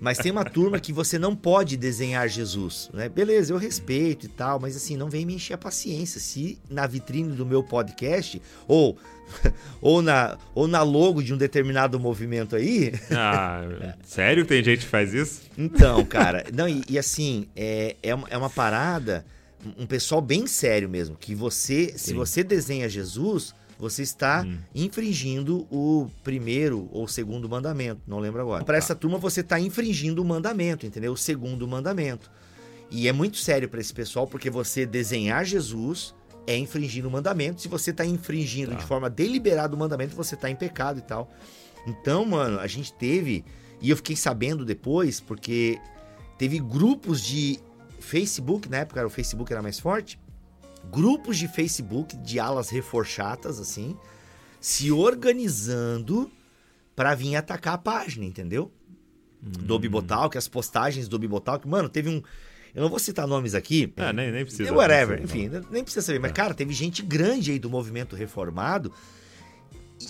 Mas tem uma turma que você não pode desenhar Jesus, né? Beleza, eu respeito e tal, mas assim, não vem me encher a paciência. Se na vitrine do meu podcast, ou, ou, na, ou na logo de um determinado movimento aí, Ah, sério tem gente que faz isso? então, cara, não, e, e assim, é, é, uma, é uma parada, um pessoal bem sério mesmo, que você, se Sim. você desenha Jesus, você está Hum. infringindo o primeiro ou segundo mandamento, não lembro agora. Para essa turma, você está infringindo o mandamento, entendeu? O segundo mandamento. E é muito sério para esse pessoal, porque você desenhar Jesus é infringir o mandamento. Se você está infringindo Tá. de forma deliberada o mandamento, você está em pecado e tal. Então, mano, a gente teve, e eu fiquei sabendo depois, porque teve grupos de Facebook, na época era o Facebook era mais forte, grupos de Facebook de alas reforchatas, assim, se organizando pra vir atacar a página, entendeu? Do Bibotalk, as postagens do Bibotalk. Mano, teve um. Eu não vou citar nomes aqui. Ah, nem, nem precisa. Whatever, não enfim, nem precisa saber. Mas, cara, teve gente grande aí do movimento reformado.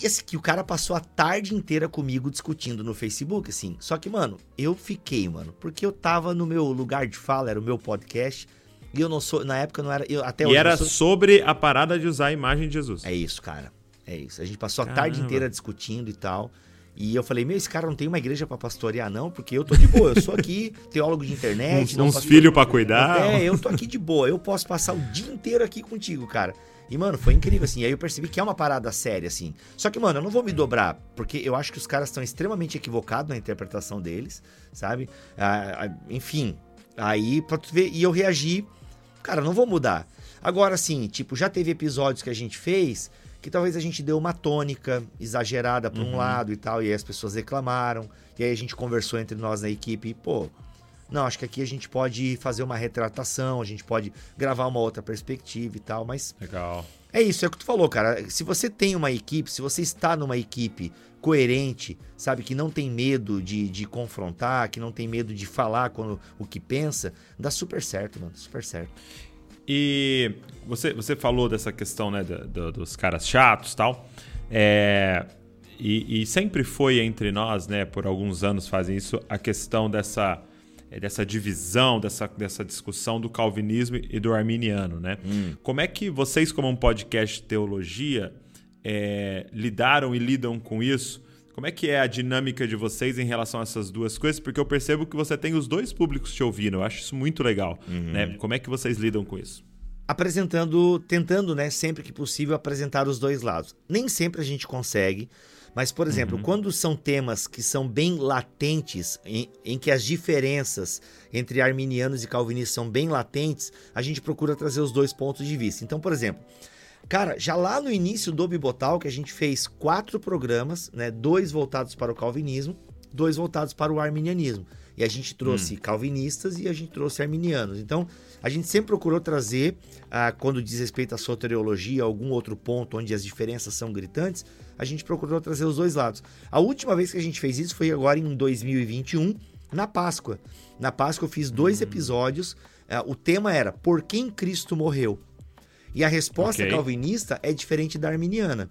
E esse que o cara passou a tarde inteira comigo discutindo no Facebook, assim. Só que, mano, eu fiquei, mano, porque eu tava no meu lugar de fala, era o meu podcast. E eu não sou. Na época eu não era. Eu, até E era sou- sobre a parada de usar a imagem de Jesus. É isso, cara. É isso. A gente passou a Caramba. tarde inteira discutindo e tal. E eu falei, meu, esse cara não tem uma igreja pra pastorear, não, porque eu tô de boa. Eu sou aqui teólogo de internet. uns não uns filhos pra cuidar. É, eu tô aqui de boa. Eu posso passar o dia inteiro aqui contigo, cara. E, mano, foi incrível, assim. Aí eu percebi que é uma parada séria, assim. Só que, mano, eu não vou me dobrar, porque eu acho que os caras estão extremamente equivocados na interpretação deles, sabe? Ah, ah, enfim, aí, pra tu ver, e eu reagi, cara, não vou mudar. Agora, assim, tipo, já teve episódios que a gente fez que talvez a gente deu uma tônica exagerada pra um lado e tal, e aí as pessoas reclamaram, e aí a gente conversou entre nós na equipe, e, pô, não, acho que aqui a gente pode fazer uma retratação, a gente pode gravar uma outra perspectiva e tal, mas Legal. é isso, é o que tu falou, cara. Se você tem uma equipe, se você está numa equipe coerente, sabe, que não tem medo de, de confrontar, que não tem medo de falar quando, o que pensa, dá super certo, mano, super certo. E você, você falou dessa questão, né, do- do- dos caras chatos e tal. É, e, e sempre foi entre nós, né, por alguns anos fazem isso, a questão dessa, dessa divisão, dessa, dessa discussão do calvinismo e do arminiano, né? Como é que vocês, como um podcast de teologia, é, lidaram e lidam com isso? Como é que é a dinâmica de vocês em relação a essas duas coisas? Porque eu percebo que você tem os dois públicos te ouvindo. Eu acho isso muito legal. Né? Como é que vocês lidam com isso? apresentando, tentando, né, sempre que possível, apresentar os dois lados. Nem sempre a gente consegue, mas, por exemplo, quando são temas que são bem latentes, em, em que as diferenças entre arminianos e calvinistas são bem latentes, a gente procura trazer os dois pontos de vista. Então, por exemplo, Cara, já lá no início do Bibotal, que a gente fez quatro programas, né? Dois voltados para o calvinismo, dois voltados para o arminianismo. E a gente trouxe calvinistas e a gente trouxe arminianos. Então, a gente sempre procurou trazer, ah, quando diz respeito à soteriologia, algum outro ponto onde as diferenças são gritantes, a gente procurou trazer os dois lados. A última vez que a gente fez isso foi agora em 2021, na Páscoa. Na Páscoa eu fiz dois episódios. ah, o tema era Por quem Cristo morreu? E a resposta Ok. calvinista é diferente da arminiana.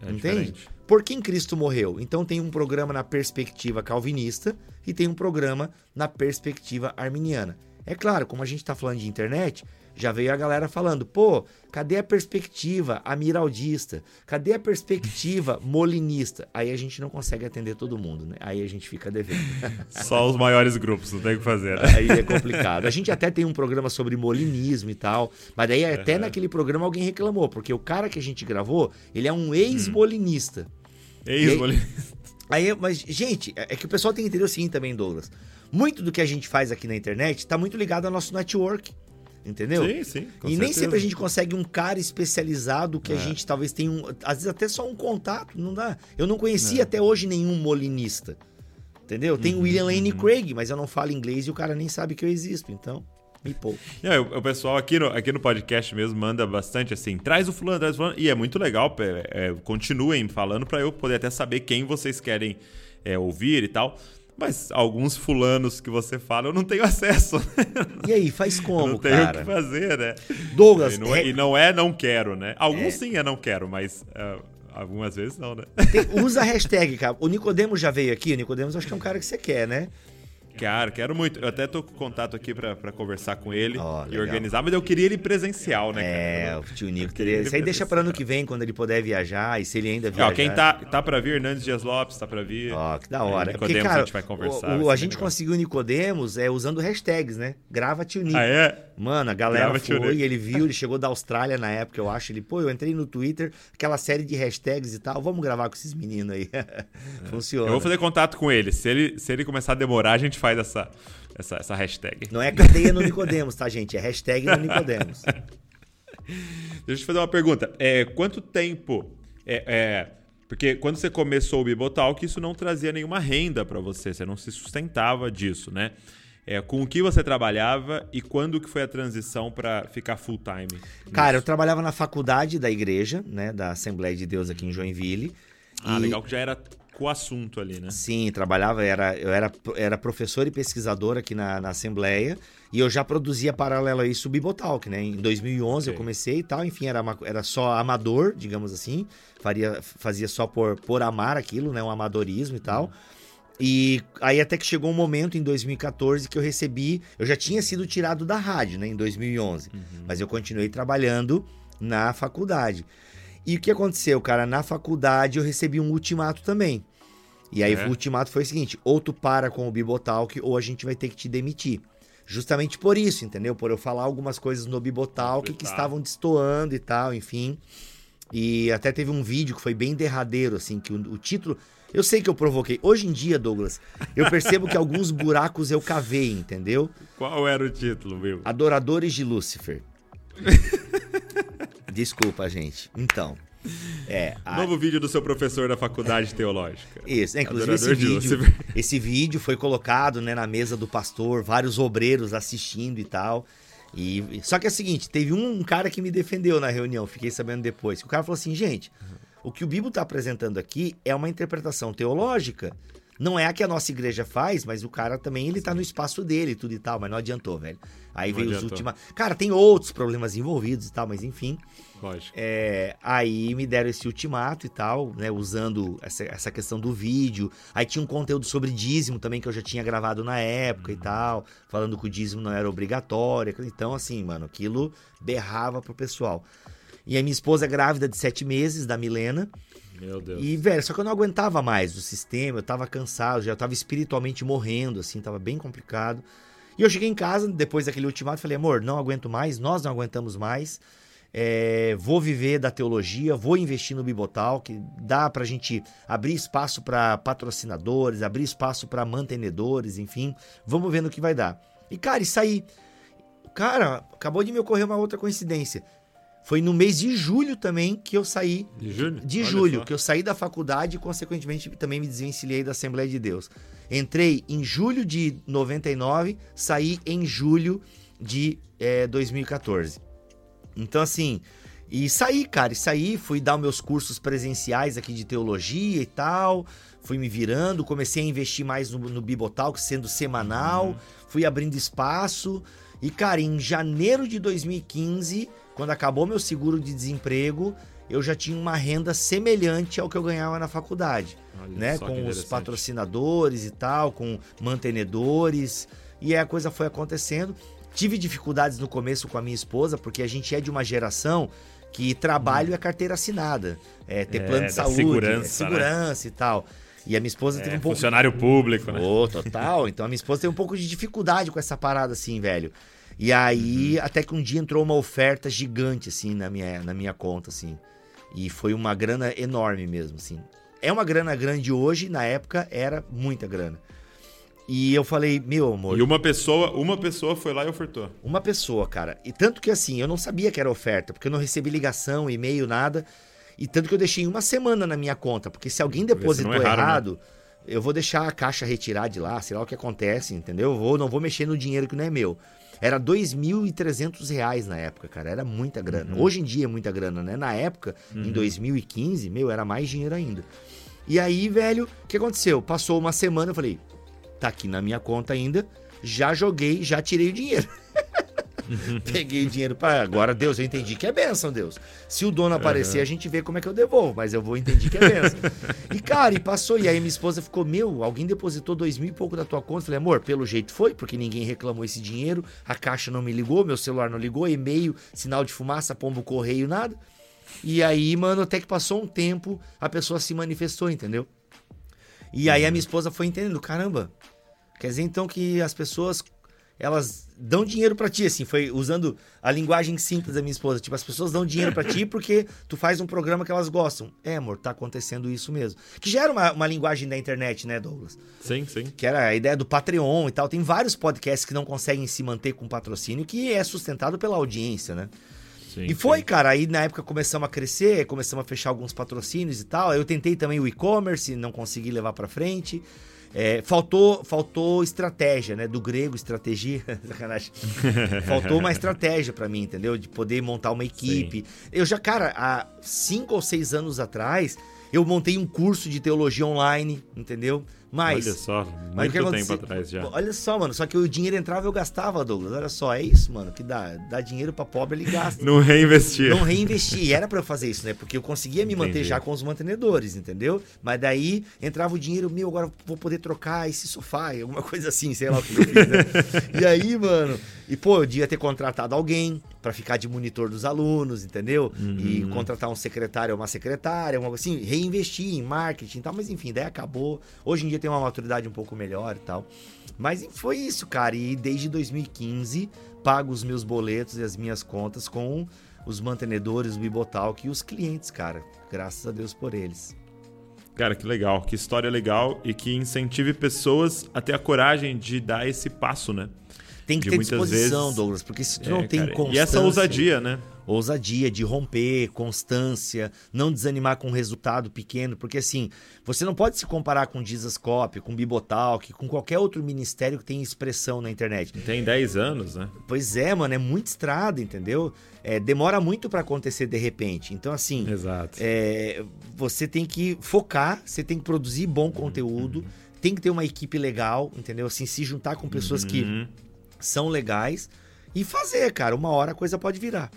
É Entende? diferente. Por quem Cristo morreu? Então tem um programa na perspectiva calvinista e tem um programa na perspectiva arminiana. É claro, como a gente está falando de internet, já veio a galera falando, pô, cadê a perspectiva amiraldista? Cadê a perspectiva molinista? Aí a gente não consegue atender todo mundo, né? Aí a gente fica devendo. Só os maiores grupos, não tem o que fazer. né? Aí é complicado. A gente até tem um programa sobre molinismo e tal, mas daí até naquele programa alguém reclamou, porque o cara que a gente gravou, ele é um ex-molinista. É isso, E aí-. Aí, mas, gente, é é que o pessoal tem que entender o seguinte também, Douglas. Muito do que a gente faz aqui na internet tá muito ligado ao nosso network. Entendeu? Sim, sim. e nem certeza. sempre a gente consegue um cara especializado que a É. gente talvez tenha um. Às vezes até só um contato, não dá. Eu não conhecia É. até hoje nenhum molinista. Entendeu? Tem o Uhum, William Lane Craig, mas eu não falo inglês e o cara nem sabe que eu existo. Então, me poupa. O, pessoal aqui no, aqui no podcast mesmo manda bastante assim, traz o fulano, traz o fulano. E é muito legal, é, continuem falando pra eu poder até saber quem vocês querem é, ouvir e tal. Mas alguns fulanos que você fala, eu não tenho acesso. E aí, faz eu como, não tenho o cara? que fazer, né? Douglas, e, não é, re- e não é não quero, né? Alguns sim é não quero, mas é, algumas vezes não, né? tem- usa a hashtag, cara. O Nicodemo já veio aqui. O Nicodemos acho que é um cara que você quer, né? Quero, quero muito. Eu até tô com contato aqui pra, pra conversar com ele Ó, e organizar, mas eu queria ele presencial, né, É, cara? o tio Nico teria. queria Isso aí deixa para ano que vem, quando ele puder viajar. E se ele ainda Ó, viajar. quem tá, tá pra vir, Hernandes Dias Lopes, tá pra vir. Ó, que da hora. Porque, Nicodemos, cara, a gente vai conversar. o- o- a gente conseguiu o Nicodemos é, usando hashtags, né? Grava tio Nico. Ah, é? Mano, a galera Grava foi, ele viu, ele chegou da Austrália na época, eu acho. Ele, pô, eu entrei no Twitter, aquela série de hashtags e tal. Vamos gravar com esses meninos aí. Funciona. É. Eu vou fazer contato com ele. Se ele, se ele começar a demorar, a gente faz essa, essa, essa hashtag. Não é cadeia no Nicodemos, tá, gente? É hashtag no Nicodemos. Deixa eu te fazer uma pergunta. É, quanto tempo. É, é, porque quando você começou o Bibotalk, isso não trazia nenhuma renda pra você, você não se sustentava disso, né? É, com o que você trabalhava e quando que foi a transição pra ficar full time? Cara, eu trabalhava na faculdade da igreja, né? Da Assembleia de Deus aqui em Joinville. Ah, E- legal que já era com o assunto ali, né? Sim, trabalhava, era, eu era, era professor e pesquisador aqui na, na Assembleia e eu já produzia paralelo a isso o Bibotalk, né? Em 2011 eu Ok. comecei e tal, enfim, era, era só amador, digamos assim, faria, fazia só por, por amar aquilo, né? Um amadorismo e tal. E aí até que chegou um momento em 2014 que eu recebi, eu já tinha sido tirado da rádio, né, em 2011, mas eu continuei trabalhando na faculdade. E o que aconteceu, cara? Na faculdade eu recebi um ultimato também. E aí É? o ultimato foi o seguinte: ou tu para com o Bibotalk ou a gente vai ter que te demitir. Justamente por isso, entendeu? Por eu falar algumas coisas no Bibotalk que Completar. estavam destoando e tal, enfim. E até teve um vídeo que foi bem derradeiro, assim, que o, o título. Eu sei que eu provoquei. Hoje em dia, Douglas, eu percebo que alguns buracos eu cavei, entendeu? Qual era o título, viu? Adoradores de Lúcifer. Desculpa, gente. Então. É. a- Novo vídeo do seu professor da faculdade teológica. Isso, é, inclusive esse vídeo, esse vídeo foi colocado né, na mesa do pastor, vários obreiros assistindo e tal. E, só que é o seguinte, teve um, cara que me defendeu na reunião, fiquei sabendo depois. O cara falou assim, gente, o que o Bibo está apresentando aqui é uma interpretação teológica. Não é a que a nossa igreja faz, mas o cara também ele tá no espaço dele tudo e tal, mas não adiantou, velho. Aí Não veio os adiantou. últimos. Cara, tem outros problemas envolvidos e tal, mas enfim. Lógico. É, aí me deram esse ultimato e tal, né? Usando essa, essa questão do vídeo. Aí tinha um conteúdo sobre dízimo também que eu já tinha gravado na época e tal, falando que o dízimo não era obrigatório. Então, assim, mano, aquilo berrava pro pessoal. E a minha esposa é grávida de sete meses, da Milena. Meu Deus. E, velho, só que eu não aguentava mais o sistema, eu tava cansado, já tava espiritualmente morrendo, assim, tava bem complicado. E eu cheguei em casa, depois daquele ultimato, falei, amor, não aguento mais, nós não aguentamos mais. é, vou viver da teologia, vou investir no Bibotal, que dá pra gente abrir espaço pra patrocinadores, abrir espaço pra mantenedores, enfim. Vamos ver no que vai dar. E, cara, isso aí. Cara, acabou de me ocorrer uma outra coincidência. Foi no mês de julho também que eu saí De julho? de Olha julho, só. que eu saí da faculdade e, consequentemente, também me desvencilhei da Assembleia de Deus. Entrei em julho de 99, saí em julho de eh, 2014. Então, assim, e saí, cara, e saí, fui dar meus cursos presenciais aqui de teologia e tal, fui me virando, comecei a investir mais no, no Bibotalk, sendo semanal, fui abrindo espaço. E, cara, em janeiro de 2015, quando acabou meu seguro de desemprego, eu já tinha uma renda semelhante ao que eu ganhava na faculdade, Olha né? Com os patrocinadores e tal, com mantenedores. E aí a coisa foi acontecendo. Tive dificuldades no começo com a minha esposa, porque a gente é de uma geração que trabalho é carteira assinada. É ter É, plano de saúde, segurança, é né? segurança e tal. E a minha esposa teve É, um pouco. funcionário público, né? Ô, total. Então a minha esposa tem um pouco de dificuldade com essa parada, assim, velho. E aí, Uhum. até que um dia entrou uma oferta gigante, assim, na minha, na minha conta, assim. E foi uma grana enorme mesmo, assim. É uma grana grande hoje, na época era muita grana. E eu falei, meu amor. E uma pessoa, uma pessoa foi lá e ofertou. Uma pessoa, cara. E tanto que assim, eu não sabia que era oferta, porque eu não recebi ligação, e-mail, nada. E tanto que eu deixei uma semana na minha conta, porque se alguém depositou né? errado, eu vou deixar a caixa retirar de lá, sei lá o que acontece, entendeu? Eu vou, não vou mexer no dinheiro que não é meu. Era 2.300 reais na época, cara. Era muita grana. Hoje em dia é muita grana, né? Na época, em 2015, meu, era mais dinheiro ainda. E aí, velho, o que aconteceu? Passou uma semana, eu falei, tá aqui na minha conta ainda, já joguei, já tirei o dinheiro. Peguei o dinheiro para agora, Deus, eu entendi que é bênção, Deus. Se o dono aparecer, a gente vê como é que eu devolvo, mas eu vou entender que é bênção. e cara, e passou, e aí minha esposa ficou, meu, alguém depositou dois mil e pouco da tua conta. Eu falei, amor, pelo jeito foi, porque ninguém reclamou esse dinheiro, a caixa não me ligou, meu celular não ligou, e-mail, sinal de fumaça, pombo correio, nada. E aí, mano, até que passou um tempo, a pessoa se manifestou, entendeu? E aí a minha esposa foi entendendo, caramba, quer dizer então que as pessoas elas dão dinheiro pra ti, assim, foi usando a linguagem simples da minha esposa. Tipo, as pessoas dão dinheiro pra ti porque tu faz um programa que elas gostam. É, amor, tá acontecendo isso mesmo. Que já era uma, uma linguagem da internet, né, Douglas? Sim, sim. Que era a ideia do Patreon e tal. Tem vários podcasts que não conseguem se manter com patrocínio, que é sustentado pela audiência, né? sim E foi, sim. cara, aí na época começamos a crescer, começamos a fechar alguns patrocínios e tal. Eu tentei também o e-commerce, não consegui levar pra frente. É, faltou, faltou estratégia, né? Do grego, estratégia. Sacanagem. faltou uma estratégia pra mim, entendeu? De poder montar uma equipe. Eu já, cara, há cinco ou seis anos atrás, eu montei um curso de teologia online, entendeu? Mas. Olha só, muito tempo acontecia- atrás já. Olha só, mano. Só que o dinheiro entrava eu gastava, Douglas. Olha só, é isso, mano. Que dá, dá dinheiro pra pobre, ele gasta. Não reinvestir. Não reinvestir. E era pra eu fazer isso, né? Porque eu conseguia me manter já com os mantenedores, entendeu? Mas daí entrava o dinheiro, meu, agora vou poder trocar esse sofá, alguma coisa assim, sei lá o que eu fiz, né? E aí, mano, e pô, eu devia ter contratado alguém pra ficar de monitor dos alunos, entendeu? E contratar um secretário ou uma secretária, uma coisa assim, reinvestir em marketing e tal, mas enfim, daí acabou. Hoje em dia tem uma maturidade um pouco melhor e tal. Mas foi isso, cara. E desde 2015 pago os meus boletos e as minhas contas com os mantenedores, o Bibotalk e os clientes, cara. Graças a Deus por eles. Cara, que legal, que história legal e que incentive pessoas a ter a coragem de dar esse passo, né? Tem que De ter disposição, vezes- Douglas, porque se tu É, não tem cara, constância... E essa ousadia, né? Ousadia de romper, constância, não desanimar com um resultado pequeno, porque assim, você não pode se comparar com Dizascope, com Bibotalk, com qualquer outro ministério que tem expressão na internet. Tem 10 anos, né? Pois é, mano, é muita estrada, entendeu? É, demora muito pra acontecer de repente. Então, assim, Exato. é, você tem que focar, você tem que produzir bom conteúdo, tem que ter uma equipe legal, entendeu? Assim, se juntar com pessoas que Uhum. são legais e fazer, cara. Uma hora a coisa pode virar.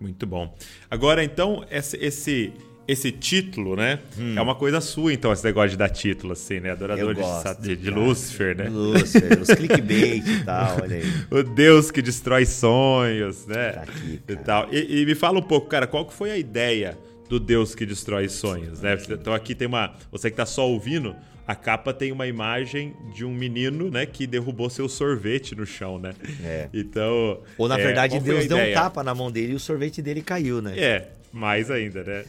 Muito bom. Agora, então, esse, esse, esse título, né? Hum. É uma coisa sua, então, esse negócio de dar título, assim, né? Adorador de, gosto, de, de cara. Lúcifer, né? Lúcifer, os clickbait e tal, olha aí. O Deus que destrói sonhos, né? Tá aqui, e, tal. E, e me fala um pouco, cara, qual que foi a ideia do Deus que destrói sonhos, né? Então aqui tem uma... Você que tá só ouvindo, a capa tem uma imagem de um menino, né? Que derrubou seu sorvete no chão, né? É. Então... Ou na é, verdade, Deus deu um tapa na mão dele e o sorvete dele caiu, né? É, mais ainda, né?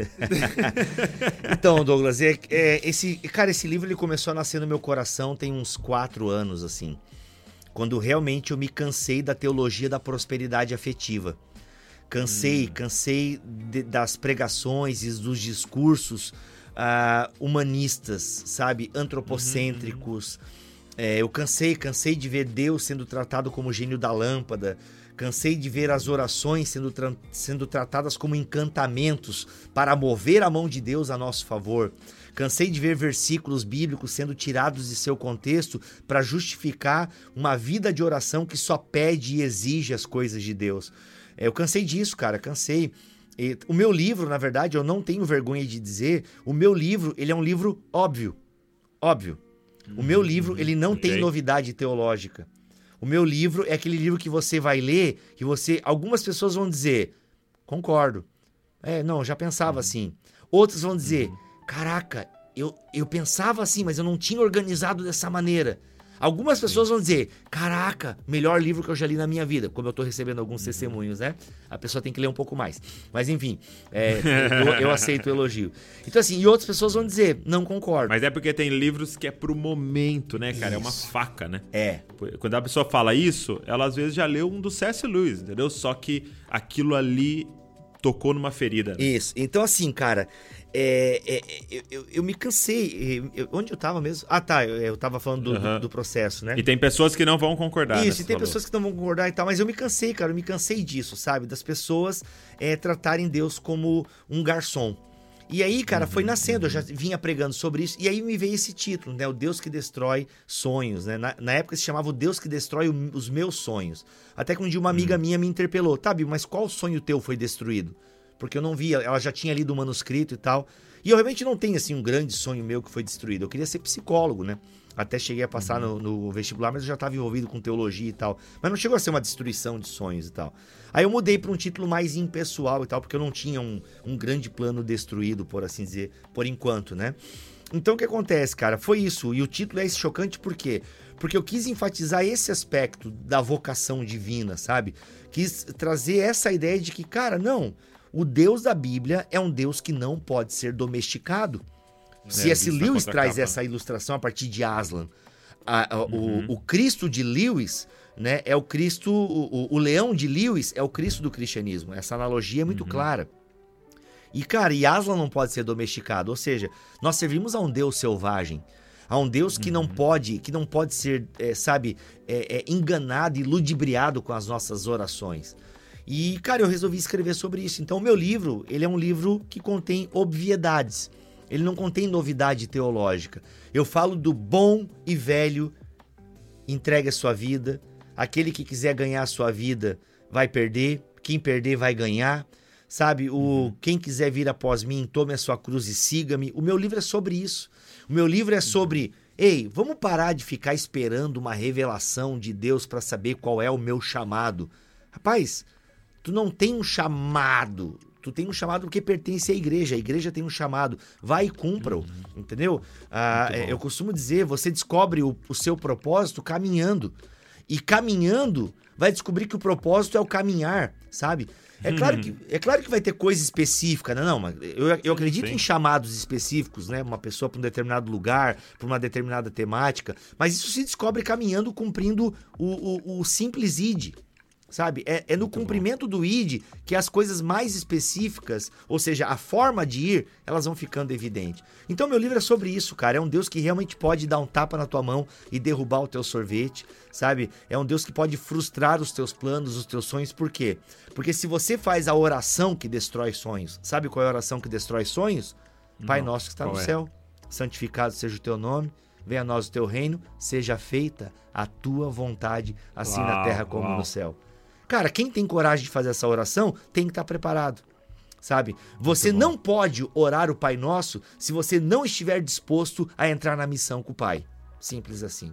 Então, Douglas, é, é, esse, cara, esse livro ele começou a nascer no meu coração tem uns quatro anos, assim. Quando realmente eu me cansei da teologia da prosperidade afetiva. Cansei, cansei de- das pregações e dos discursos ah, humanistas, sabe? Antropocêntricos. É, eu cansei, cansei de ver Deus sendo tratado como gênio da lâmpada. Cansei de ver as orações sendo, tra- sendo tratadas como encantamentos para mover a mão de Deus a nosso favor. Cansei de ver versículos bíblicos sendo tirados de seu contexto para justificar uma vida de oração que só pede e exige as coisas de Deus. É, eu cansei disso, cara, cansei. E o meu livro, na verdade, eu não tenho vergonha de dizer, o meu livro, ele é um livro óbvio. Óbvio. O meu livro, ele não tem ok. novidade teológica. O meu livro é aquele livro que você vai ler e você. Algumas pessoas vão dizer, concordo. É, não, já pensava assim. Outras vão dizer, caraca, eu, eu pensava assim, mas eu não tinha organizado dessa maneira. Algumas pessoas vão dizer: Caraca, melhor livro que eu já li na minha vida. Como eu tô recebendo alguns Uhum. testemunhos, né? A pessoa tem que ler um pouco mais. Mas enfim, é, eu, eu aceito o elogio. Então, assim, e outras pessoas vão dizer: Não concordo. Mas é porque tem livros que é pro momento, né, cara? É uma Isso. faca, né? É. Quando a pessoa fala isso, ela às vezes já leu um do C.S. Lewis, entendeu? Só que aquilo ali tocou numa ferida. né? Isso. Então, assim, cara, é, é, eu, eu, eu me cansei. Eu- onde eu tava mesmo? Ah, tá. Eu, eu tava falando do, do- Aham. do processo, né? E tem pessoas que não vão concordar. né, Isso, e tem falou. pessoas que não vão concordar e tal, mas eu me cansei, cara, eu me cansei disso, sabe? Das pessoas é, tratarem Deus como um garçom. E aí, cara, Uhum, foi nascendo, eu já vinha pregando sobre isso, e aí me veio esse título, né? O Deus que destrói sonhos, né? Na, na época se chamava o Deus que destrói o- os meus sonhos. Até que um dia uma Uhum. amiga minha me interpelou, tá, Bill, mas qual sonho teu foi destruído? Porque eu não via, ela já tinha lido o manuscrito e tal. E eu realmente não tenho, assim, um grande sonho meu que foi destruído. Eu queria ser psicólogo, né? Até cheguei a passar no, no vestibular, mas eu já estava envolvido com teologia e tal. Mas não chegou a ser uma destruição de sonhos e tal. Aí eu mudei para um título mais impessoal e tal, porque eu não tinha um, um grande plano destruído, por assim dizer, por enquanto, né? Então o que acontece, cara? Foi isso. E o título é esse chocante por quê? Porque eu quis enfatizar esse aspecto da vocação divina, sabe? Quis trazer essa ideia de que, cara, não. O Deus da Bíblia é um Deus que não pode ser domesticado. C.S. visto na Lewis traz essa ilustração a partir de Aslan. A- a- o, o Cristo de Lewis, né, é o Cristo, o, o- o leão de Lewis é o Cristo do cristianismo. Essa analogia é muito clara. E, cara, e Aslan não pode ser domesticado. Ou seja, nós servimos a um Deus selvagem. A um Deus que não pode, que não pode ser, é, sabe, é, é, enganado e ludibriado com as nossas orações. E, cara, eu resolvi escrever sobre isso. Então, o meu livro, ele é um livro que contém obviedades. Ele não contém novidade teológica. Eu falo do bom e velho entregue a sua vida. Aquele que quiser ganhar a sua vida vai perder. Quem perder vai ganhar. Sabe, o quem quiser vir após mim, tome a sua cruz e siga-me. O meu livro é sobre isso. O meu livro é sobre, ei, vamos parar de ficar esperando uma revelação de Deus para saber qual é o meu chamado. Rapaz, tu não tem um chamado. Tu tem um chamado porque pertence à igreja. A igreja tem um chamado. Vai e cumpra-o. Entendeu? Ah, é, eu costumo dizer: você descobre o, o seu propósito caminhando. E caminhando, vai descobrir que o propósito é o caminhar, sabe? É claro que, é claro que vai ter coisa específica, né? Não, mas eu, eu acredito sim. em chamados específicos, né? Uma pessoa para um determinado lugar, para uma determinada temática. Mas isso se descobre caminhando, cumprindo o, o, o simples id. Sabe? É, é no cumprimento do ID que as coisas mais específicas, ou seja, a forma de ir, elas vão ficando evidentes. Então, meu livro é sobre isso, cara. É um Deus que realmente pode dar um tapa na tua mão e derrubar o teu sorvete, sabe? É um Deus que pode frustrar os teus planos, os teus sonhos. Por quê? Porque se você faz a oração que destrói sonhos, sabe qual é a oração que destrói sonhos? Pai Não. nosso que está no é? céu, santificado seja o teu nome, venha a nós o teu reino, seja feita a tua vontade, assim na Uau, terra como uau. no céu. Cara, quem tem coragem de fazer essa oração tem que estar preparado. Sabe? Você não pode orar o Pai Nosso se você não estiver disposto a entrar na missão com o Pai. Simples assim.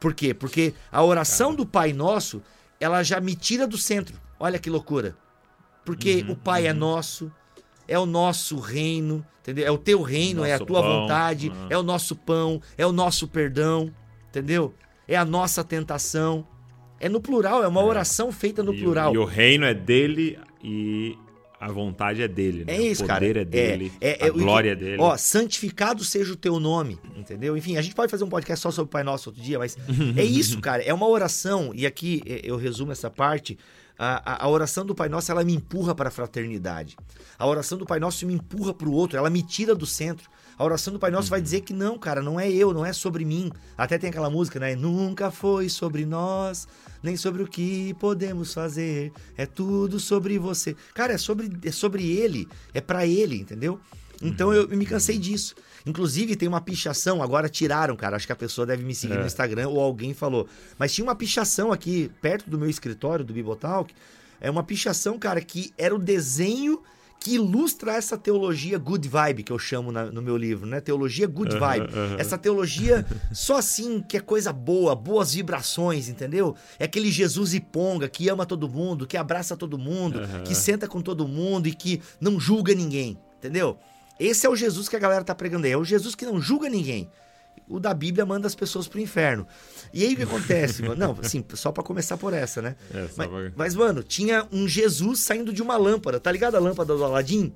Por quê? Porque a oração do Pai Nosso, ela já me tira do centro. Olha que loucura. Porque Uhum, o Pai é nosso, é o nosso reino, entendeu? É o teu reino, é a Nosso tua pão, vontade, uhum. é o nosso pão, é o nosso perdão, entendeu? É a nossa tentação. É no plural, é uma oração feita no E plural. E, o reino é dele e a vontade é dele. né? É isso, o cara. poder é dele, é, é, a glória é dele. Ó, santificado seja o teu nome, entendeu? Enfim, a gente pode fazer um podcast só sobre o Pai Nosso outro dia, mas é isso, cara. É uma oração, e aqui é, eu resumo essa parte. A, a- a oração do Pai Nosso, ela me empurra para a fraternidade. A oração do Pai Nosso me empurra para o outro, ela me tira do centro. A oração do Pai Nosso vai dizer que não, cara, não é eu, não é sobre mim. Até tem aquela música, né? Nunca foi sobre nós, nem sobre o que podemos fazer. É tudo sobre você. Cara, é sobre, é sobre ele, é para ele, entendeu? Então eu, eu me cansei disso. Inclusive, tem uma pichação, agora tiraram, cara. Acho que a pessoa deve me seguir É. no Instagram ou alguém falou. Mas tinha uma pichação aqui perto do meu escritório, do Bibotalk. É uma pichação, cara, que era o desenho que ilustra essa teologia good vibe que eu chamo na- no meu livro, né? Teologia good vibe. aham. Essa teologia só assim, que é coisa boa, boas vibrações, entendeu? É aquele Jesus iponga que ama todo mundo, que abraça todo mundo, Aham. que senta com todo mundo e que não julga ninguém, entendeu? Esse é o Jesus que a galera tá pregando aí, é o Jesus que não julga ninguém. O da Bíblia manda as pessoas pro inferno. E aí o que acontece, mano? Não, assim, só pra começar por essa, né? É, só Mas, pra- mas, mano, tinha um Jesus saindo de uma lâmpada, tá ligado a lâmpada do Aladim?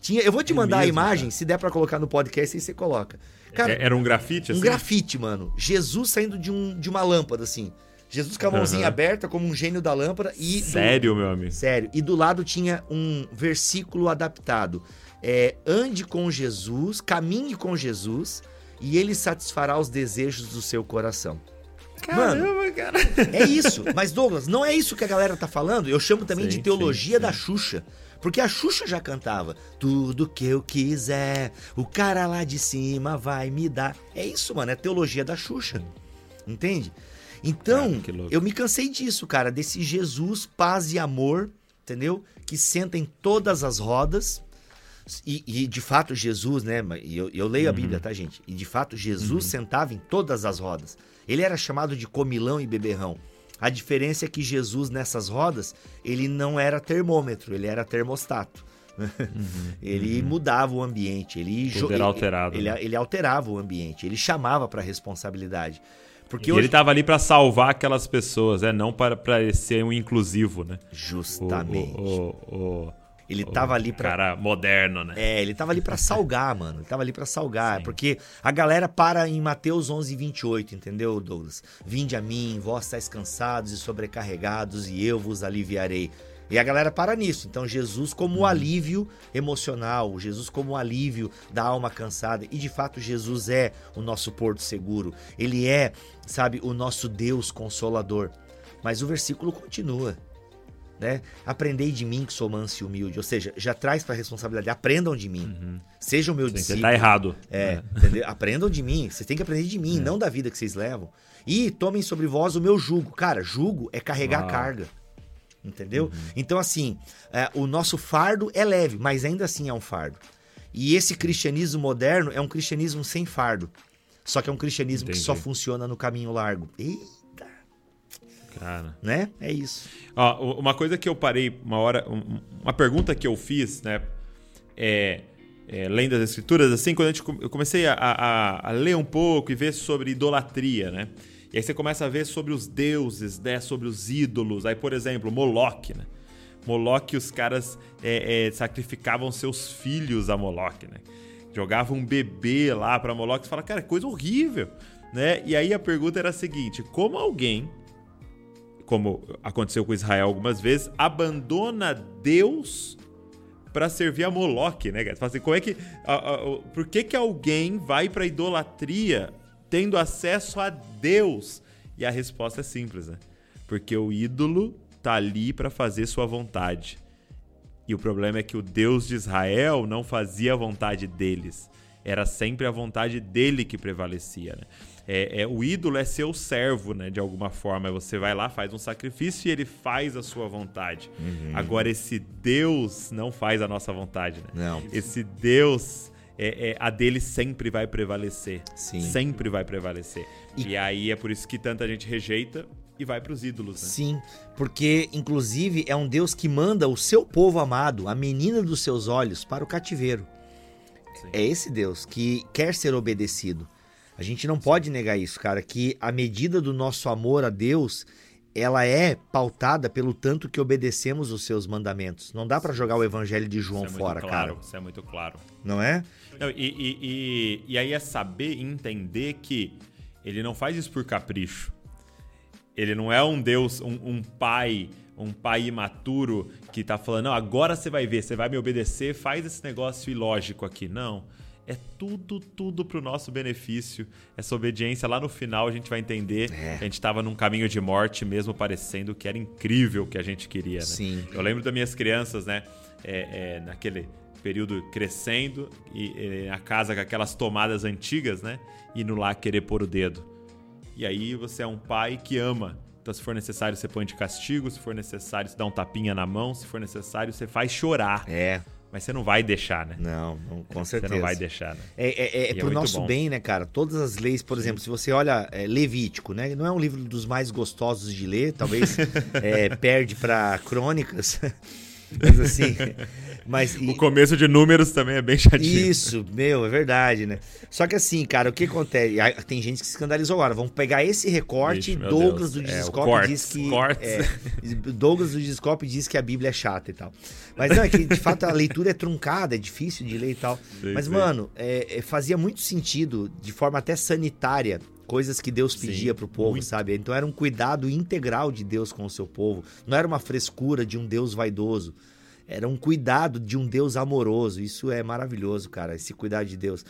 Tinha, eu vou te É mandar a mesmo, imagem, cara. se der pra colocar no podcast, aí você coloca. Cara, É- Era um grafite, um assim? grafite, mano. Jesus saindo de, um, de uma lâmpada, assim. Jesus com a mãozinha Aham. aberta, como um gênio da lâmpada. E do- Sério, meu amigo? Sério. E do lado tinha um versículo adaptado. É, ande com Jesus, caminhe com Jesus, e ele satisfará os desejos do seu coração. Caramba, cara. É isso. Mas, Douglas, não é isso que a galera tá falando. Eu chamo também Sim, de teologia sim, da sim. Xuxa. Porque a Xuxa já cantava. Tudo que eu quiser, o cara lá de cima vai me dar. É isso, mano. É teologia da Xuxa. Entende? Então, Cara, que louco. eu me cansei disso, cara. Desse Jesus, paz e amor, entendeu? Que senta em todas as rodas. E, e, de fato, Jesus, né? mas Eu, eu leio a Uhum. Bíblia, tá, gente? E de fato, Jesus sentava em todas as rodas. Ele era chamado de comilão e beberrão. A diferença é que Jesus, nessas rodas, ele não era termômetro, ele era termostato. ele mudava o ambiente, ele jo- ele- alterado, Ele, né? ele alterava o ambiente, ele chamava para responsabilidade. Porque E hoje, ele tava ali pra salvar aquelas pessoas, é não para, para ser um inclusivo, né? O- justamente, O, o, o, ele o tava ali para cara moderno, né? É, ele tava ali pra salgar, mano. Ele tava ali pra salgar. Porque a galera para em Mateus 11, 28, entendeu, Douglas? Vinde a mim, vós estáis cansados e sobrecarregados, e eu vos aliviarei. E a galera para nisso. Então, Jesus como o alívio emocional, Jesus como alívio da alma cansada. E de fato, Jesus é o nosso porto seguro. Ele é, sabe, o nosso Deus consolador. Mas o versículo continua né? Aprendei de mim que sou manso e humilde. Ou seja, já traz para responsabilidade. Aprendam de mim. Sejam meu Sim, Você discípulo. tá errado. É, entendeu? Aprendam de mim. Vocês têm que aprender de É. mim, não da vida que vocês levam. E tomem sobre vós o meu jugo. Cara, jugo é carregar Uau. carga. Entendeu? Uhum. Então, assim, é, o nosso fardo é leve, mas ainda assim é um fardo. E esse cristianismo moderno é um cristianismo sem fardo. Só que é um cristianismo que Entendi. só funciona no caminho largo. Eita, Cara. né? É isso. Ó, uma coisa que eu parei uma hora, um- uma pergunta que eu fiz, né? É, é, lendo as escrituras, assim, quando a gente, eu comecei a, a- a ler um pouco e ver sobre idolatria, né? E aí você começa a ver sobre os deuses, né? Sobre os ídolos. Aí, por exemplo, Moloque, né? Moloque, os caras é, é, sacrificavam seus filhos a Moloque, né? Jogavam um bebê lá pra Moloque. Você fala, cara, coisa horrível, né? E aí a pergunta era a seguinte: como alguém como aconteceu com Israel algumas vezes, abandona Deus para servir a Moloque, né? fala assim, como é que, a- a- por que que alguém vai para idolatria tendo acesso a Deus? E a resposta é simples, né? Porque o ídolo tá ali para fazer sua vontade. E o problema é que o Deus de Israel não fazia a vontade deles. Era sempre a vontade dele que prevalecia. Né? É, é, o ídolo é seu servo, né? De alguma forma. Você vai lá, faz um sacrifício e ele faz a sua vontade. Agora, esse Deus não faz a nossa vontade, né? Não. Esse Deus, é, é, a dele sempre vai prevalecer. Sim. Sempre vai prevalecer. E- E... aí é por isso que tanta gente rejeita e vai pros ídolos, né? Sim, porque inclusive é um Deus que manda o seu povo amado, a menina dos seus olhos, para o cativeiro. Sim. É esse Deus que quer ser obedecido. A gente não pode negar isso, cara, que a medida do nosso amor a Deus, ela é pautada pelo tanto que obedecemos os seus mandamentos. Não dá pra jogar o evangelho de João é fora, claro, cara. Isso é muito claro. Não é? Não, e, e, e, e aí é saber e entender que ele não faz isso por capricho. Ele não é um Deus, um, um pai, um pai imaturo que tá falando, não, agora você vai ver, você vai me obedecer, faz esse negócio ilógico aqui. Não. É tudo, tudo pro nosso benefício. Essa obediência lá no final a gente vai entender É. que a gente tava num caminho de morte, mesmo parecendo que era incrível o que a gente queria, né? Sim. Eu lembro das minhas crianças, né? é, é, naquele período crescendo e, e a casa com aquelas tomadas antigas, né? Indo lá querer pôr o dedo. E aí você é um pai que ama. Então, se for necessário, você põe de castigo. Se for necessário, você dá um tapinha na mão. Se for necessário, você faz chorar. É. Mas você não vai deixar, né? Não, não com Você certeza. não vai deixar, né? É, é, é, E é pro nosso bom. bem, né, cara? Todas as leis, por exemplo, se você olha é, Levítico, né? Não é um livro dos mais gostosos de ler, talvez é, perde pra Crônicas. Mas assim. Mas, e... O começo de números também é bem chatinho. Isso, meu, é verdade, né? Só que assim, cara, o que acontece? Tem gente que se escandalizou agora. Vamos pegar esse recorte. Ixi, Douglas Deus. do Discope é, diz que. É, Douglas do Discope diz que a Bíblia é chata e tal. Mas não, é que de fato a leitura é truncada, é difícil de ler e tal. Mas, mano, é, é, fazia muito sentido, de forma até sanitária, coisas que Deus pedia para o povo, muito. sabe? Então era um cuidado integral de Deus com o seu povo. Não era uma frescura de um Deus vaidoso. Era um cuidado de um Deus amoroso. Isso é maravilhoso, cara, esse cuidado de Deus.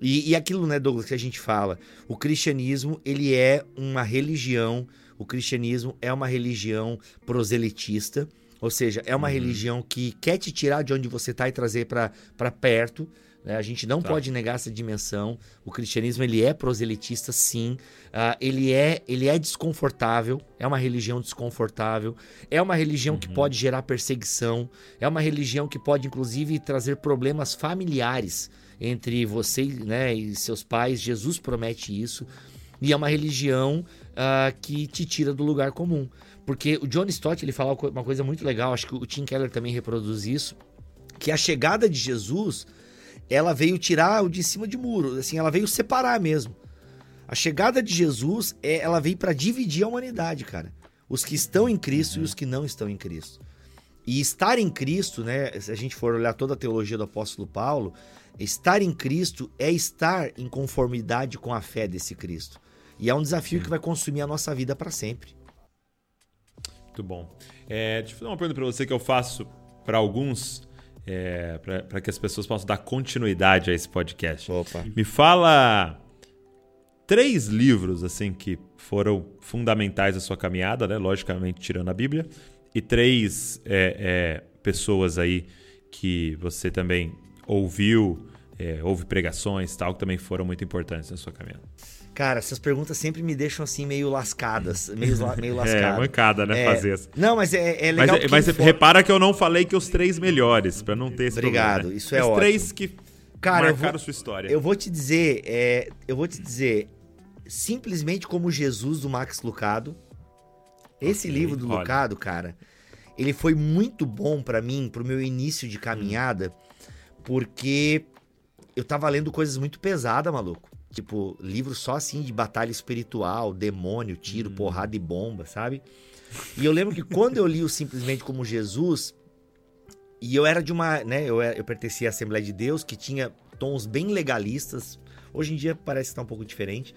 E, e aquilo, né, Douglas, que a gente fala, o cristianismo, ele é uma religião, o cristianismo é uma religião proselitista, ou seja, é uma uhum. religião que quer te tirar de onde você está e trazer para perto? A gente não tá. pode negar essa dimensão. O cristianismo ele é proselitista, sim. Uh, ele, é, ele é desconfortável. É uma religião desconfortável. É uma religião uhum. que pode gerar perseguição. É uma religião que pode, inclusive, trazer problemas familiares entre você né, e seus pais. Jesus promete isso. E é uma religião uh, que te tira do lugar comum. Porque o John Stott ele fala uma coisa muito legal, acho que o Tim Keller também reproduz isso, que a chegada de Jesus ela veio tirar o de cima de muro, assim, ela veio separar mesmo. A chegada de Jesus, é, ela veio para dividir a humanidade, cara. Os que estão em Cristo e os que não estão em Cristo. E estar em Cristo, né, se a gente for olhar toda a teologia do apóstolo Paulo, estar em Cristo é estar em conformidade com a fé desse Cristo. E é um desafio que vai consumir a nossa vida para sempre. Muito bom. É, deixa eu fazer uma pergunta para você que eu faço para alguns é, para que as pessoas possam dar continuidade a esse podcast. Opa. Me fala três livros assim que foram fundamentais na sua caminhada, né? Logicamente tirando a Bíblia, e três é, é, pessoas aí que você também ouviu, é, ouve pregações, tal, que também foram muito importantes na sua caminhada. Cara, essas perguntas sempre me deixam assim meio lascadas, meio, meio lascadas. É, mancada, né, é, fazer essa. Não, mas é, é legal. Mas, mas repara que eu não falei que os três melhores, para não ter esse Obrigado, problema, né? isso é os ótimo. Os três que Cara, marcaram vou, sua história. Eu vou te dizer, é, eu vou te dizer, simplesmente como Jesus do Max Lucado. Esse okay, livro do olha. Lucado, cara, ele foi muito bom para mim, pro meu início de caminhada, porque eu tava lendo coisas muito pesadas, maluco. Tipo, livro só assim de batalha espiritual, demônio, tiro, hum. porrada e bomba, sabe? E eu lembro que quando eu li o Simplesmente como Jesus, e eu era de uma, né, eu, eu pertencia à Assembleia de Deus, que tinha tons bem legalistas. Hoje em dia parece estar um pouco diferente,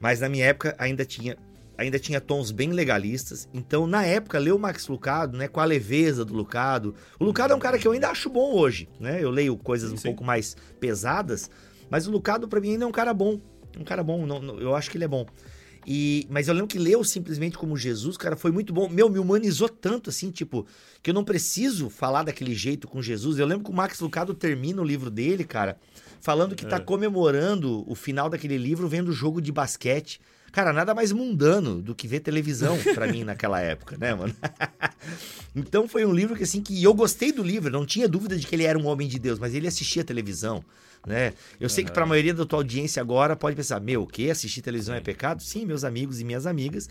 mas na minha época ainda tinha ainda tinha tons bem legalistas. Então, na época, ler o Max Lucado, né, com a leveza do Lucado. O Lucado é um cara que eu ainda acho bom hoje, né? Eu leio coisas um Sim. pouco mais pesadas, mas o Lucado, para mim, ainda é um cara bom. Um cara bom, não, não, eu acho que ele é bom. E, mas eu lembro que leu simplesmente como Jesus, cara, foi muito bom. Meu, me humanizou tanto, assim, tipo, que eu não preciso falar daquele jeito com Jesus. Eu lembro que o Max Lucado termina o livro dele, cara, falando que tá é. comemorando o final daquele livro vendo jogo de basquete. Cara, nada mais mundano do que ver televisão para mim naquela época, né, mano? então foi um livro que assim que eu gostei do livro, não tinha dúvida de que ele era um homem de Deus, mas ele assistia televisão, né? Eu sei que para a maioria da tua audiência agora pode pensar, meu, o que assistir televisão é pecado? Sim, meus amigos e minhas amigas,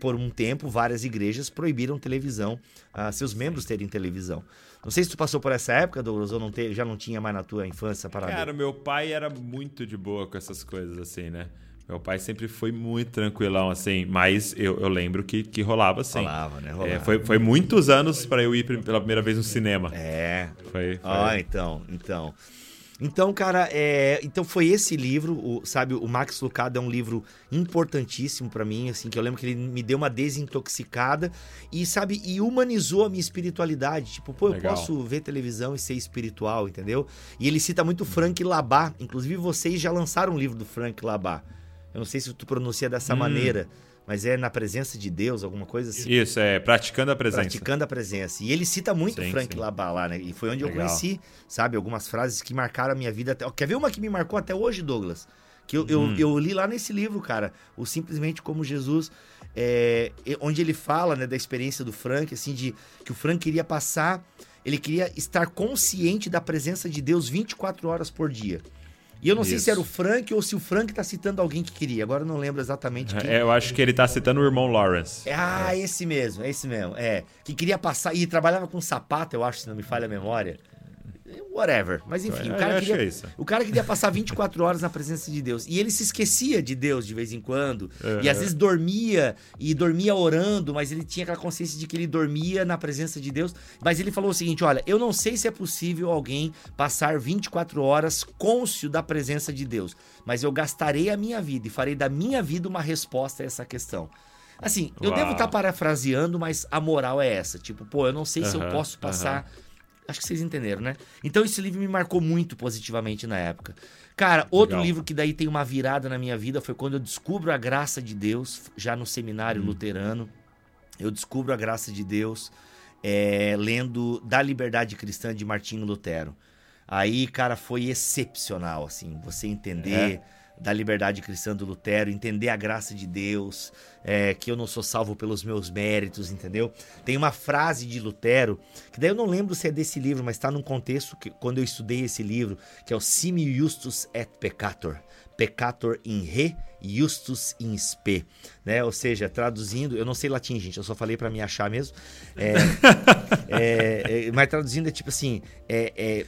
por um tempo várias igrejas proibiram televisão, a seus membros terem televisão. Não sei se tu passou por essa época, Douglas, ou não te, já não tinha mais na tua infância para Cara, meu pai era muito de boa com essas coisas assim, né? Meu pai sempre foi muito tranquilão, assim, mas eu, eu lembro que, que rolava assim. Rolava, né? Rolava. É, foi, foi muitos anos para eu ir pela primeira vez no cinema. É. Foi. foi. Ah, então, então. Então, cara, é, então foi esse livro, o, sabe, o Max Lucado é um livro importantíssimo para mim, assim, que eu lembro que ele me deu uma desintoxicada e, sabe, e humanizou a minha espiritualidade. Tipo, pô, eu Legal. posso ver televisão e ser espiritual, entendeu? E ele cita muito Frank Labat, inclusive vocês já lançaram um livro do Frank Labat. Eu não sei se tu pronuncia dessa hum. maneira, mas é na presença de Deus, alguma coisa assim. Isso, é praticando a presença. Praticando a presença. E ele cita muito sim, Frank Labat lá, né? E foi onde Legal. eu conheci, sabe, algumas frases que marcaram a minha vida até. Quer ver uma que me marcou até hoje, Douglas? Que eu, hum. eu, eu, li lá nesse livro, cara, o Simplesmente Como Jesus, é, onde ele fala né, da experiência do Frank, assim, de que o Frank queria passar, ele queria estar consciente da presença de Deus 24 horas por dia. E eu não sei Isso. se era o Frank ou se o Frank tá citando alguém que queria. Agora eu não lembro exatamente quem. É, eu acho que ele tá citando o irmão Lawrence. É, Ah, esse mesmo, é esse mesmo. É. Que queria passar. E trabalhava com sapato, eu acho, se não me falha a memória. Whatever. Mas enfim, Eu o cara, é queria, isso. o cara queria passar 24 horas na presença de Deus. E ele se esquecia de Deus de vez em quando. E às vezes dormia, e dormia orando, mas ele tinha aquela consciência de que ele dormia na presença de Deus. Mas ele falou o seguinte: olha, eu não sei se é possível alguém passar 24 horas cônscio da presença de Deus, mas eu gastarei a minha vida e farei da minha vida uma resposta a essa questão. Assim, eu Uau. devo estar parafraseando, mas a moral é essa. Tipo, pô, eu não sei se eu posso passar. Acho que vocês entenderam, né? Então esse livro me marcou muito positivamente na época. Cara, outro Legal. livro que daí tem uma virada na minha vida foi quando eu descubro a graça de Deus, já no seminário luterano. Eu descubro a graça de Deus é, lendo Da Liberdade Cristã de Martinho Lutero. Aí, cara, foi excepcional, assim, você entender da liberdade cristã do Lutero, entender a graça de Deus, é, que eu não sou salvo pelos meus méritos, entendeu? Tem uma frase de Lutero, que daí eu não lembro se é desse livro, mas está num contexto que quando eu estudei esse livro, que é o Simi Justus et Peccator. Peccator in re, justus in spe, né? Ou seja, traduzindo, eu não sei latim, gente, eu só falei para me achar mesmo. É, é, é, mas traduzindo é tipo assim, é, é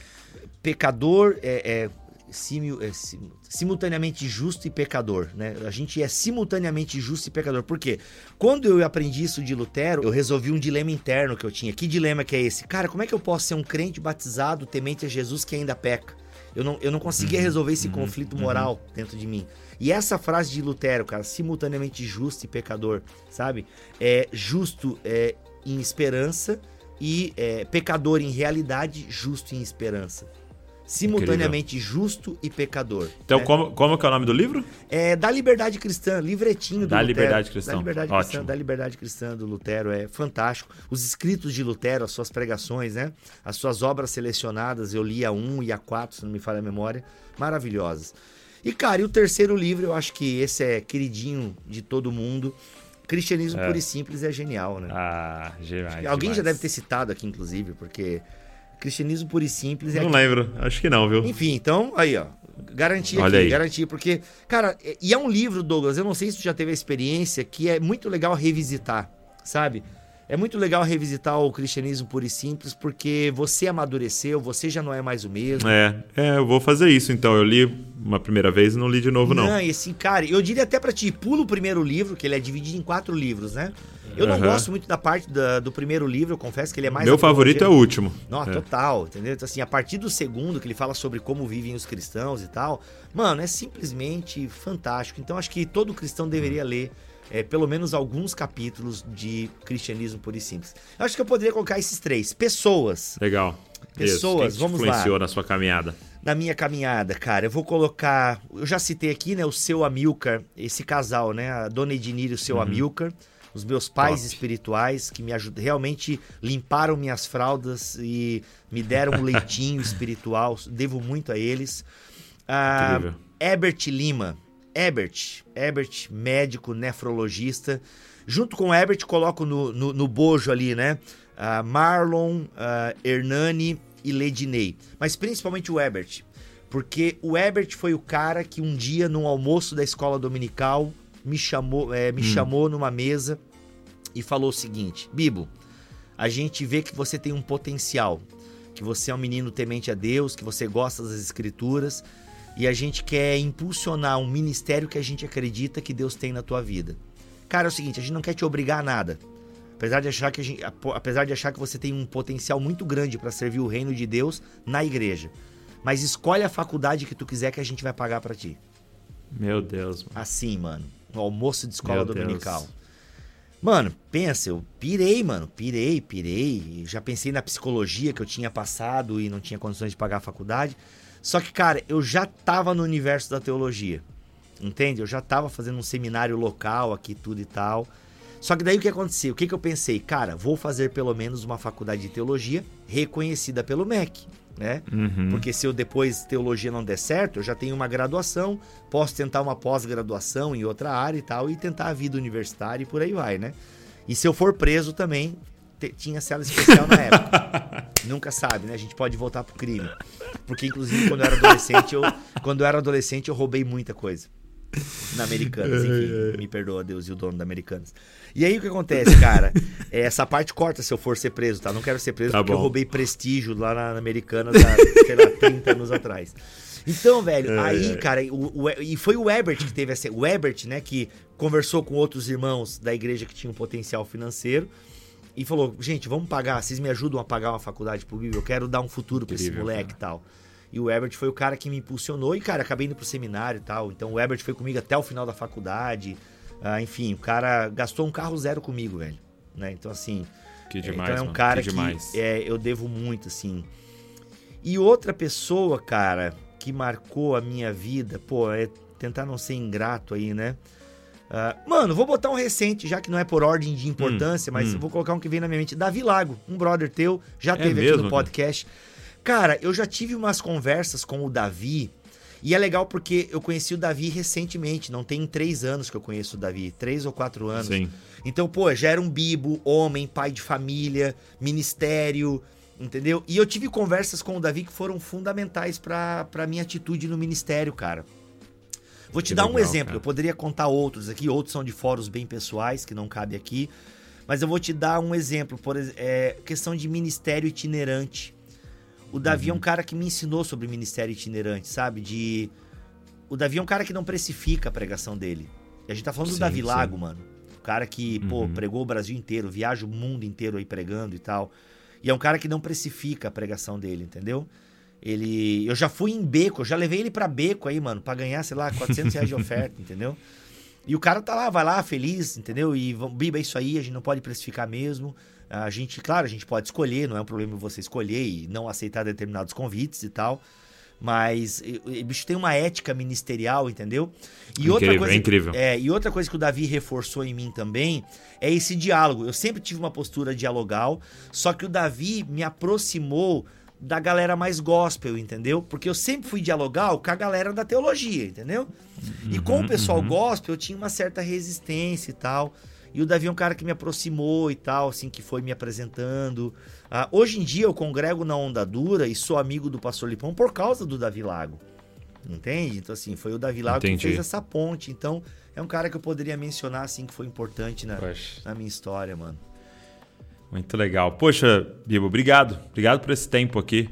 pecador, é, é simil- é sim- simultaneamente justo e pecador, né? A gente é simultaneamente justo e pecador. Por quê? Quando eu aprendi isso de Lutero, eu resolvi um dilema interno que eu tinha. Que dilema que é esse? Cara, como é que eu posso ser um crente batizado, temente a Jesus que ainda peca? Eu não, eu não conseguia resolver esse conflito moral dentro de mim. E essa frase de Lutero, cara, simultaneamente justo e pecador, sabe? É justo é, em esperança e é, pecador em realidade, justo em esperança. Simultaneamente justo e pecador. Então, né? como, como que é o nome do livro? É da Liberdade Cristã, livretinho do Da. Liberdade Cristã. Da Liberdade Ótimo. Cristã, da Liberdade Cristã do Lutero, é fantástico. Os escritos de Lutero, as suas pregações, né? As suas obras selecionadas, eu li a 1 e a 4, se não me falha a memória, maravilhosas. E, cara, e o terceiro livro, eu acho que esse é queridinho de todo mundo. Cristianismo É. Puro e Simples é genial, né? Ah, demais. Alguém já demais. deve ter citado aqui, inclusive, porque Cristianismo Puro e Simples é Não lembro, acho que não, viu? enfim, então, aí, ó. Garantia Olha aqui, aí. garantia, porque, cara, é- e é um livro, Douglas, eu não sei se tu já teve a experiência, que é muito legal revisitar, sabe? É muito legal revisitar o cristianismo puro e simples, porque você amadureceu, você já não é mais o mesmo. É, é, eu vou fazer isso então. Eu li uma primeira vez e não li de novo, não. e assim, cara, eu diria até pra ti, pula o primeiro livro, que ele é dividido em quatro livros, né? Eu não Aham. gosto muito da parte da- do primeiro livro, eu confesso que ele é mais... Meu favorito é o último. Não, É. total, entendeu? Então, assim, a partir do segundo, que ele fala sobre como vivem os cristãos e tal, mano, é simplesmente fantástico. Então, acho que todo cristão deveria ler é, pelo menos alguns capítulos de cristianismo puro e simples. Eu acho que eu poderia colocar esses três. Pessoas, Legal. Pessoas, Isso. Quem vamos lá. influenciou na sua caminhada? na minha caminhada, cara, eu vou colocar. Eu já citei aqui, né, o seu Amilcar, esse casal, né, a dona Ednir e o seu Amilcar, os meus pais Top. espirituais que me ajudam, realmente limparam minhas fraldas e me deram um leitinho espiritual, devo muito a eles. Ah. Herbert Lima, Herbert, Herbert, médico, nefrologista. Junto com o Herbert, coloco no, no, no bojo ali, né? ah, Marlon, ah, Hernani e Ledinei. Mas principalmente o Herbert. Porque o Herbert foi o cara que um dia, num almoço da escola dominical, me chamou, eh, me chamou numa mesa e falou o seguinte: Bibo, a gente vê que você tem um potencial, que você é um menino temente a Deus, que você gosta das escrituras, e a gente quer impulsionar um ministério que a gente acredita que Deus tem na tua vida. Cara, é o seguinte, a gente não quer te obrigar a nada. Apesar de achar que a gente, apesar de achar que você tem um potencial muito grande para servir o reino de Deus na igreja. Mas escolhe a faculdade que tu quiser que a gente vai pagar para ti. Meu Deus, mano. Assim, mano. No almoço de escola Meu Deus. dominical. Mano, pensa, eu pirei, mano. Pirei, pirei. Já pensei na psicologia que eu tinha passado e não tinha condições de pagar a faculdade. Só que, cara, eu já tava no universo da teologia. Entende? Eu já tava fazendo um seminário local aqui, tudo e tal. Só que daí o que aconteceu? O que, que eu pensei? Cara, vou fazer pelo menos uma faculdade de teologia reconhecida pelo MEC, né? Uhum. Porque se eu depois teologia não der certo, eu já tenho uma graduação, posso tentar uma pós-graduação em outra área e tal, e tentar a vida universitária e por aí vai, né? E se eu for preso também, tinha cela especial na época. Nunca sabe, né? A gente pode voltar pro crime. Porque, inclusive, quando eu era adolescente, eu, quando eu era adolescente, eu roubei muita coisa. Na Americanas, enfim. Me perdoa, Deus e o dono da Americanas. E aí o que acontece, cara? É, essa parte corta se eu for ser preso, tá? Não quero ser preso Tá porque bom. eu roubei prestígio lá na, na Americanas há, sei lá, 30 anos atrás. Então, velho, É, aí, é. cara, o, o- e foi o Ebert que teve essa. O Ebert, né, que conversou com outros irmãos da igreja que tinham potencial financeiro e falou: gente, vamos pagar, vocês me ajudam a pagar uma faculdade pro Bill? Eu quero dar um futuro pra esse moleque e tal. E o Ebert foi o cara que me impulsionou e, cara, acabei indo pro seminário e tal. Então o Ebert foi comigo até o final da faculdade. Ah, enfim, o cara gastou um carro zero comigo, velho. Né? Então, assim, Que demais, então é um cara que que, demais. é, eu devo muito, assim. E outra pessoa, cara, que marcou a minha vida, pô, é tentar não ser ingrato aí, né? Ah, mano, vou botar um recente, já que não é por ordem de importância, mas hum. vou colocar um que vem na minha mente. Davi Lago, um brother teu, já É teve aqui mesmo, no cara? podcast. Cara, eu já tive umas conversas com o Davi. E é legal porque eu conheci o Davi recentemente, não tem três anos que eu conheço o Davi, três ou quatro anos. Sim. Então, pô, já era um bibo, homem, pai de família, ministério, entendeu? E eu tive conversas com o Davi que foram fundamentais pra, pra minha atitude no ministério, cara. Vou te Que dar um legal, exemplo, cara. eu poderia contar outros aqui, outros são de fóruns bem pessoais, que não cabe aqui, mas eu vou te dar um exemplo, por é, questão de ministério itinerante. O Davi é Uhum. um cara que me ensinou sobre ministério itinerante, sabe? De o Davi é um cara que não precifica a pregação dele. E a gente tá falando do Sim, Davi sim. Lago, mano. O cara que, pô, Uhum. pregou o Brasil inteiro, viaja o mundo inteiro aí pregando e tal. E é um cara que não precifica a pregação dele, entendeu? Ele. Eu já fui em beco, eu já levei ele pra beco aí, mano, pra ganhar, sei lá, 400 reais de oferta, entendeu? E o cara tá lá, vai lá, feliz, entendeu? E Biba, é isso aí, a gente não pode precificar mesmo. A gente, claro, a gente pode escolher, não é um problema você escolher e não aceitar determinados convites e tal. Mas o bicho tem uma ética ministerial, entendeu? E outra Incrível, coisa, é incrível. É, e outra coisa que o Davi reforçou em mim também é esse diálogo. Eu sempre tive uma postura dialogal, só que o Davi me aproximou da galera mais gospel, entendeu? Porque eu sempre fui dialogal com a galera da teologia, entendeu? E com o pessoal gospel eu tinha uma certa resistência e tal. E o Davi é um cara que me aproximou e tal, assim, que foi me apresentando. Ah, hoje em dia eu congrego na Onda Dura e sou amigo do Pastor Lipão por causa do Davi Lago. Entende? Então, assim, foi o Davi Lago Entendi. que fez essa ponte. Então, é um cara que eu poderia mencionar, assim, que foi importante na, Poxa. na minha história, mano. Muito legal. Poxa, Bibo, obrigado. Obrigado por esse tempo aqui.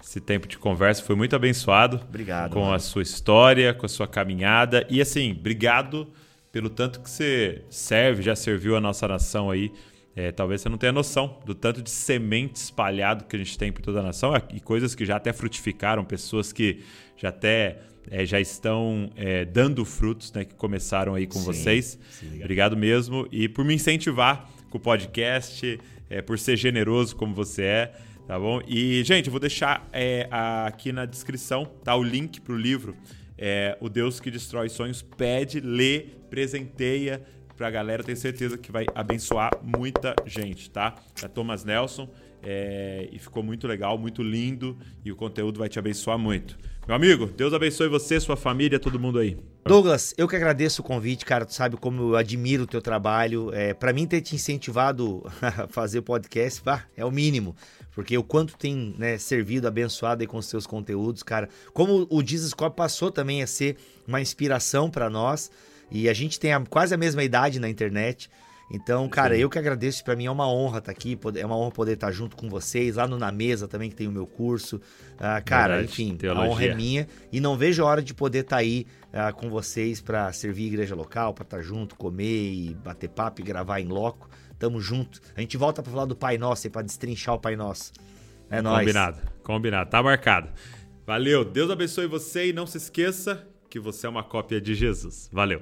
Esse tempo de conversa foi muito abençoado. Obrigado, Com mano. a sua história, com a sua caminhada. E assim, obrigado pelo tanto que você serve, já serviu a nossa nação aí. É, talvez você não tenha noção do tanto de semente espalhado que a gente tem por toda a nação e coisas que já até frutificaram, pessoas que já até é, já estão é, dando frutos, né, que começaram aí com Sim, vocês. sim. Obrigado mesmo e por me incentivar com o podcast, é, por ser generoso como você é, tá bom? E, gente, eu vou deixar é, aqui na descrição, tá? O link pro livro. É, o Deus que Destrói Sonhos pede, lê, presenteia pra galera. Tenho certeza que vai abençoar muita gente, tá? É Thomas Nelson. é, e ficou muito legal, muito lindo. E o conteúdo vai te abençoar muito. Meu amigo, Deus abençoe você, sua família, todo mundo aí. Douglas, eu que agradeço o convite, cara. Tu sabe como eu admiro o teu trabalho. É, para mim, ter te incentivado a fazer podcast, pá, é o mínimo. Porque o quanto tem né, servido, abençoado aí com os seus conteúdos, cara. Como o Cop passou também a ser uma inspiração para nós. E a gente tem a- quase a mesma idade na internet. Então, cara, Sim. eu que agradeço. Pra mim é uma honra estar aqui. poder- É uma honra poder estar junto com vocês. Lá no Na Mesa também, que tem o meu curso. Ah, cara, Verdade, enfim, a teologia. honra é minha. E não vejo a hora de poder estar aí ah, com vocês para servir a igreja local, para estar junto, comer e bater papo e gravar em loco. Tamo junto. A gente volta para falar do Pai Nosso e para destrinchar o Pai Nosso. É nóis. Combinado, combinado. Tá marcado. Valeu. Deus abençoe você e não se esqueça que você é uma cópia de Jesus. Valeu.